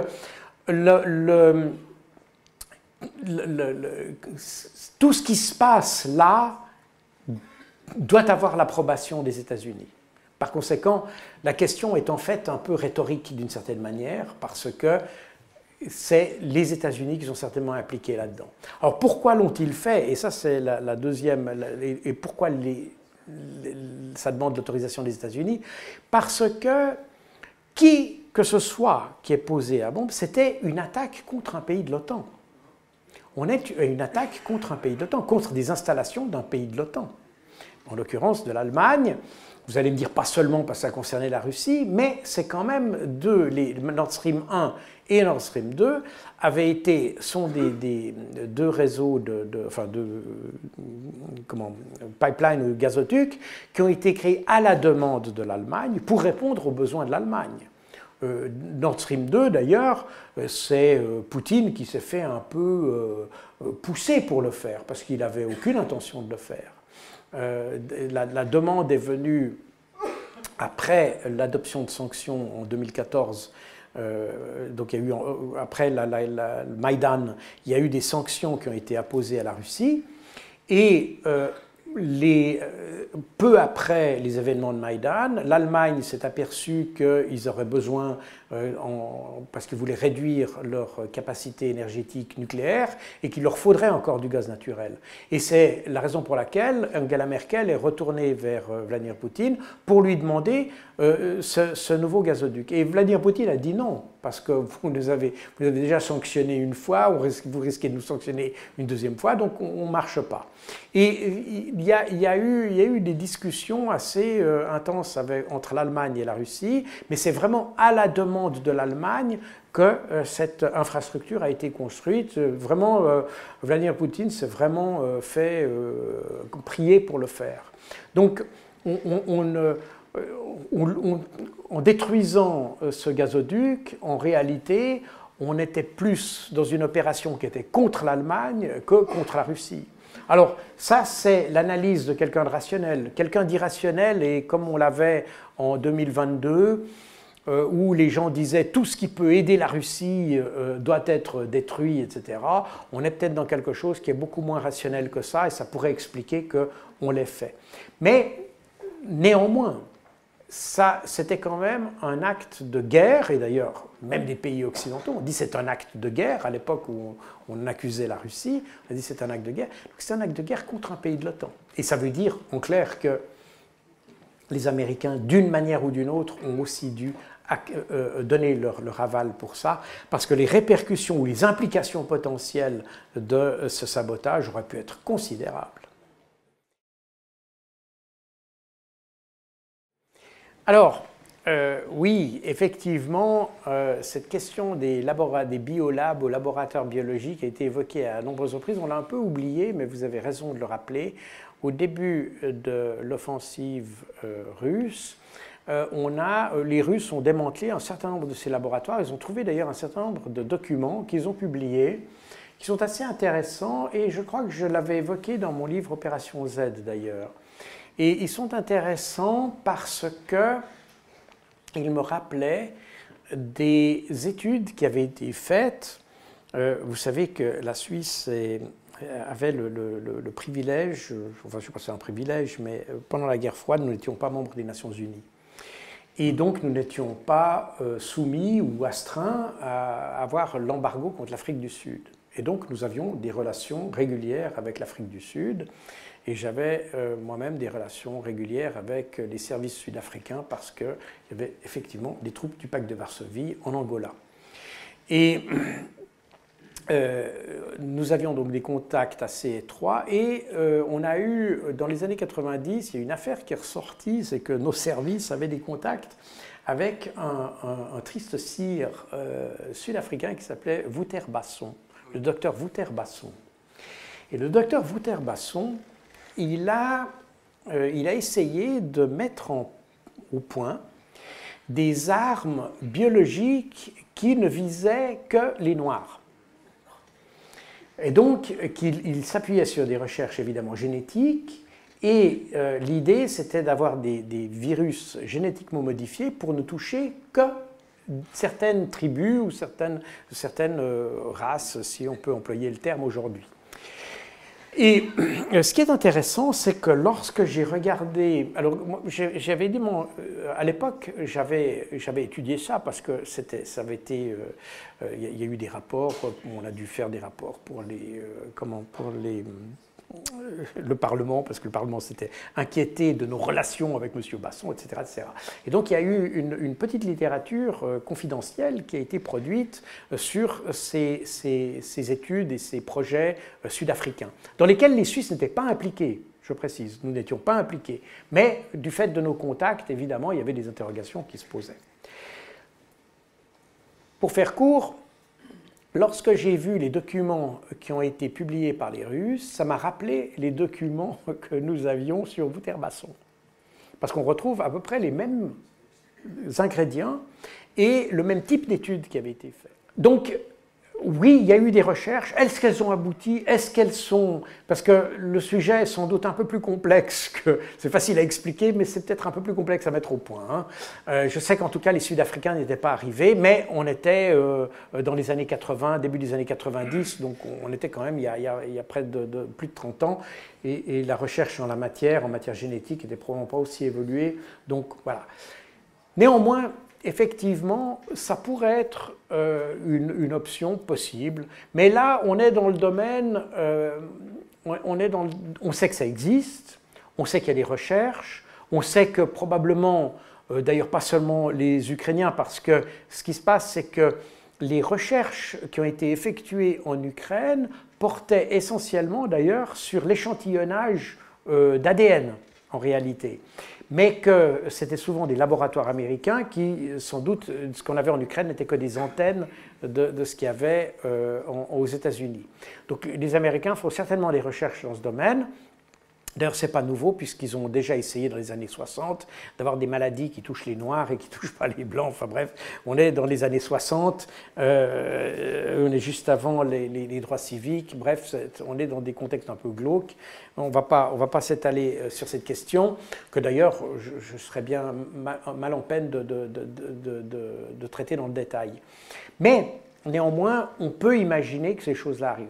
tout ce qui se passe là doit avoir l'approbation des États-Unis. Par conséquent, la question est en fait un peu rhétorique d'une certaine manière, parce que c'est les États-Unis qui sont certainement impliqués là-dedans. Alors pourquoi l'ont-ils fait? Et ça, c'est la, deuxième. et pourquoi ça demande l'autorisation des États-Unis? Parce que qui que ce soit qui est posé à bombe, c'était une attaque contre un pays de l'OTAN. On est une attaque contre un pays de l'OTAN, contre des installations d'un pays de l'OTAN. En l'occurrence de l'Allemagne. Vous allez me dire pas seulement parce que ça concernait la Russie, mais c'est quand même deux, Nord Stream 1 et Nord Stream 2 avaient été, sont des, deux réseaux de, enfin de comment, pipeline ou gazoducs qui ont été créés à la demande de l'Allemagne pour répondre aux besoins de l'Allemagne. Euh, Nord Stream 2, d'ailleurs, euh, c'est euh, Poutine qui s'est fait un peu pousser pour le faire, parce qu'il n'avait aucune intention de le faire. La, demande est venue après l'adoption de sanctions en 2014 donc il y a eu, après la, la, Maïdan, il y a eu des sanctions qui ont été apposées à la Russie. Et euh, peu après les événements de Maïdan, l'Allemagne s'est aperçue qu'ils auraient besoin, euh, parce qu'ils voulaient réduire leur capacité énergétique nucléaire, et qu'il leur faudrait encore du gaz naturel. Et c'est la raison pour laquelle Angela Merkel est retournée vers euh, Vladimir Poutine pour lui demander ce, ce, nouveau gazoduc. Et Vladimir Poutine a dit non, parce que vous nous avez, déjà sanctionné une fois, vous risquez de nous sanctionner une deuxième fois, donc on ne marche pas. Et il y, a, eu, des discussions assez euh, intenses entre l'Allemagne et la Russie, mais c'est vraiment à la demande de l'Allemagne que euh, cette infrastructure a été construite. Vraiment, euh, Vladimir Poutine s'est vraiment fait prier pour le faire. Donc, on, en détruisant ce gazoduc, en réalité, on était plus dans une opération qui était contre l'Allemagne que contre la Russie. Alors, ça, c'est l'analyse de quelqu'un de rationnel. Quelqu'un d'irrationnel, et comme on l'avait en 2022, euh, où les gens disaient tout ce qui peut aider la Russie euh, doit être détruit, etc., on est peut-être dans quelque chose qui est beaucoup moins rationnel que ça, et ça pourrait expliquer qu'on l'ait fait. Mais néanmoins, ça, c'était quand même un acte de guerre, et d'ailleurs, même des pays occidentaux ont dit c'est un acte de guerre, à l'époque où on, accusait la Russie, on dit c'est un acte de guerre. C'est un acte de guerre contre un pays de l'OTAN. Et ça veut dire, en clair, que les Américains, d'une manière ou d'une autre, ont aussi dû euh, euh, donner leur, leur, aval pour ça, parce que les répercussions ou les implications potentielles de ce sabotage auraient pu être considérables. Alors, euh, oui, effectivement, euh, cette question des, des biolabs aux laboratoires biologiques a été évoquée à nombreuses reprises. On l'a un peu oublié, mais vous avez raison de le rappeler. Au début de l'offensive euh, russe, on a, les Russes ont démantelé un certain nombre de ces laboratoires. Ils ont trouvé d'ailleurs un certain nombre de documents qu'ils ont publiés, qui sont assez intéressants, et je crois que je l'avais évoqué dans mon livre Opération Z d'ailleurs. Et ils sont intéressants parce que ils me rappelaient des études qui avaient été faites. Euh, vous savez que la Suisse avait le, privilège, enfin je ne sais pas c'est un privilège, mais euh, pendant la guerre froide, nous n'étions pas membres des Nations Unies. Et donc nous n'étions pas euh, soumis ou astreints à avoir l'embargo contre l'Afrique du Sud. Et donc nous avions des relations régulières avec l'Afrique du Sud. Et j'avais euh, moi-même des relations régulières avec les services sud-africains parce qu'il y avait effectivement des troupes du pacte de Varsovie en Angola. Et euh, nous avions donc des contacts assez étroits et euh, on a eu, dans les années 90, il y a une affaire qui est ressortie, c'est que nos services avaient des contacts avec un, triste cire sud-africain qui s'appelait Wouter Basson, le docteur Wouter Basson. Et le docteur Wouter Basson il a, euh, il a essayé de mettre au point des armes biologiques qui ne visaient que les Noirs. Et donc, il, s'appuyait sur des recherches évidemment génétiques, et euh, l'idée c'était d'avoir des, virus génétiquement modifiés pour ne toucher que certaines tribus ou certaines, euh, races, si on peut employer le terme aujourd'hui. Et euh, ce qui est intéressant, c'est que lorsque j'ai regardé, alors j'avais dit, mon, euh, à l'époque, j'avais, j'avais étudié ça parce que c'était, ça avait été, euh, il y, a eu des rapports, on a dû faire des rapports pour les, comment, pour les le Parlement, parce que le Parlement s'était inquiété de nos relations avec M. Basson, etc., etc. Et donc il y a eu une, petite littérature euh, confidentielle qui a été produite euh, sur ces, études et ces projets euh, sud-africains, dans lesquels les Suisses n'étaient pas impliqués. je précise. Nous n'étions pas impliqués. Mais du fait de nos contacts, évidemment, il y avait des interrogations qui se posaient. Pour faire court, lorsque j'ai vu les documents qui ont été publiés par les Russes, ça m'a rappelé les documents que nous avions sur Wouterbasson. Parce qu'on retrouve à peu près les mêmes ingrédients et le même type d'études qui avait été fait. Oui, il y a eu des recherches. Est-ce qu'elles ont abouti? Est-ce qu'elles sont... Parce que le sujet est sans doute un peu plus complexe que... C'est facile à expliquer, mais c'est peut-être un peu plus complexe à mettre au point. Hein. Euh, je sais qu'en tout cas, les Sud-Africains n'étaient pas arrivés, mais on était euh, dans les années 80, début des années 90, donc on était quand même il y a, près de, plus de 30 ans, et, la recherche en la matière, en matière génétique, n'était probablement pas aussi évoluée. Donc voilà. Néanmoins, effectivement, ça pourrait être euh, une, option possible. Mais là, on est dans le domaine, euh, on, est dans on sait que ça existe, on sait qu'il y a des recherches, on sait que probablement, euh, d'ailleurs pas seulement les Ukrainiens, parce que ce qui se passe, c'est que les recherches qui ont été effectuées en Ukraine portaient essentiellement d'ailleurs sur l'échantillonnage d'ADN en réalité mais que c'était souvent des laboratoires américains qui, sans doute, ce qu'on avait en Ukraine n'était que des antennes de, ce qu'il y avait euh, aux États-Unis. Donc les Américains font certainement des recherches dans ce domaine. D'ailleurs, ce n'est pas nouveau, puisqu'ils ont déjà essayé dans les années 60 d'avoir des maladies qui touchent les Noirs et qui ne touchent pas les Blancs. Enfin bref, on est dans les années 60, euh, on est juste avant les, droits civiques. Bref, on est dans des contextes un peu glauques. On ne va pas s'étaler euh, sur cette question, que d'ailleurs, je, serais bien mal, en peine de, de traiter dans le détail. Mais néanmoins, on peut imaginer que ces choses-là arrivent.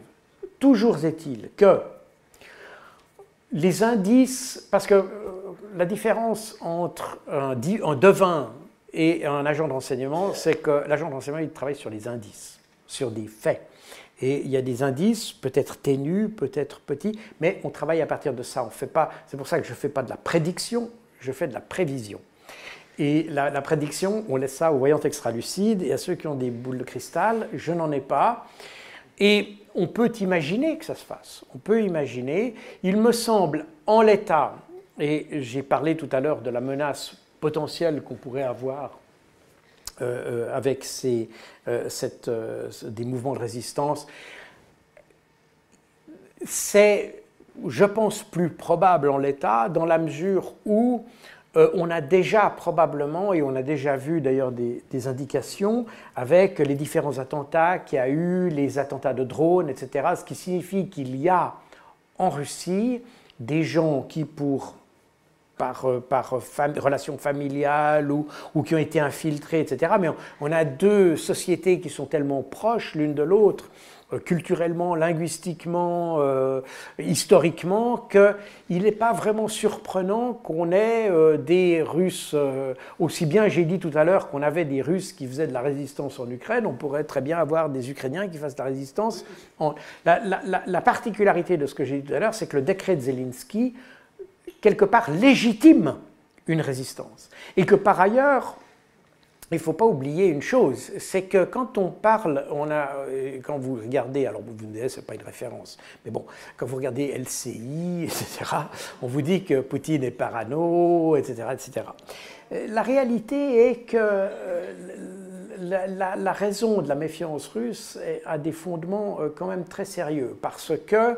Toujours est-il que les indices, parce que euh, la différence entre un, devin et un agent d'enseignement, c'est que l'agent d'enseignement, il travaille sur les indices, sur des faits. Et il y a des indices, peut-être ténus, peut-être petits, mais on travaille à partir de ça. On fait pas. C'est pour ça que je ne fais pas de la prédiction, je fais de la prévision. Et la, la prédiction, on laisse ça aux voyantes extralucides et à ceux qui ont des boules de cristal. Je n'en ai pas. Et on peut imaginer que ça se fasse. On peut imaginer. Il me semble, en l'état, et j'ai parlé tout à l'heure de la menace potentielle qu'on pourrait avoir euh, euh, avec ces, euh, des mouvements de résistance, c'est, je pense, plus probable en l'état dans la mesure où euh, on a déjà probablement, et on a déjà vu d'ailleurs des, indications avec les différents attentats qu'il y a eu, les attentats de drones, etc., ce qui signifie qu'il y a en Russie des gens qui, pour par, euh, par relation familiale ou, ou, qui ont été infiltrés, etc. Mais on a deux sociétés qui sont tellement proches l'une de l'autre culturellement, linguistiquement, euh, historiquement, qu'il n'est pas vraiment surprenant qu'on ait euh, des Russes, aussi bien j'ai dit tout à l'heure qu'on avait des Russes qui faisaient de la résistance en Ukraine, on pourrait très bien avoir des Ukrainiens qui fassent de la résistance. La, la, particularité de ce que j'ai dit tout à l'heure, c'est que le décret de Zelensky, quelque part, légitime une résistance. Et que par ailleurs, il ne faut pas oublier une chose, c'est que quand on parle, euh, quand vous regardez, alors vous me direz, ce pas une référence, mais bon, quand vous regardez LCI, etc., on vous dit que Poutine est parano, etc., etc. Euh, la réalité est que euh, la, raison de la méfiance russe a des fondements quand même très sérieux, parce que,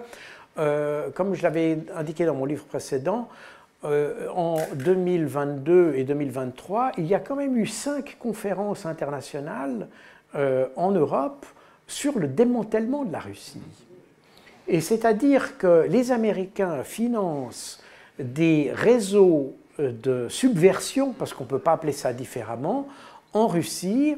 comme je l'avais indiqué dans mon livre précédent, euh, en 2022 et 2023, il y a quand même eu cinq conférences internationales euh, en Europe sur le démantèlement de la Russie. Et c'est-à-dire que les Américains financent des réseaux euh, de subversion, parce qu'on ne peut pas appeler ça différemment, en Russie.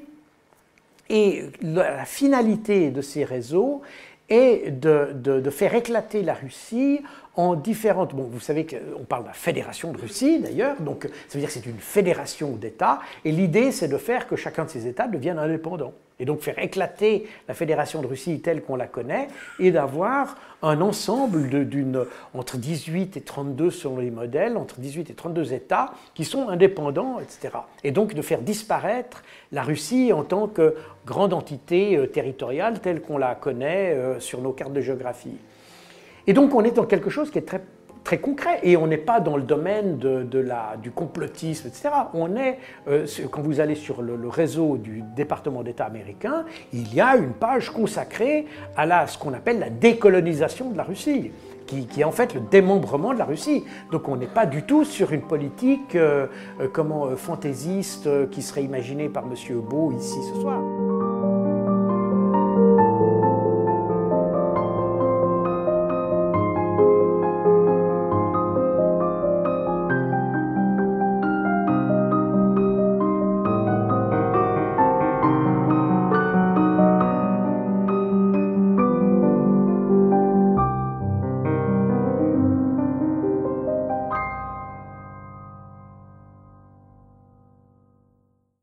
Et la finalité de ces réseaux est de, de faire éclater la Russie en différentes. Bon, vous savez qu'on parle de la Fédération de Russie d'ailleurs, donc ça veut dire que c'est une fédération d'États, et l'idée c'est de faire que chacun de ces États devienne indépendant, et donc faire éclater la Fédération de Russie telle qu'on la connaît, et d'avoir un ensemble d'une entre 18 et 32 selon les modèles, entre 18 et 32 États qui sont indépendants, etc. Et donc de faire disparaître la Russie en tant que grande entité euh, territoriale telle qu'on la connaît euh, sur nos cartes de géographie. Et donc on est dans quelque chose qui est très, très concret. Et on n'est pas dans le domaine de, la, du complotisme, etc. On est, euh, quand vous allez sur le, réseau du département d'État américain, il y a une page consacrée à ce qu'on appelle la décolonisation de la Russie. Qui, qui, est en fait le démembrement de la Russie. Donc on n'est pas du tout sur une politique euh, euh, comment, fantaisiste qui serait imaginée par M. Beau ici ce soir.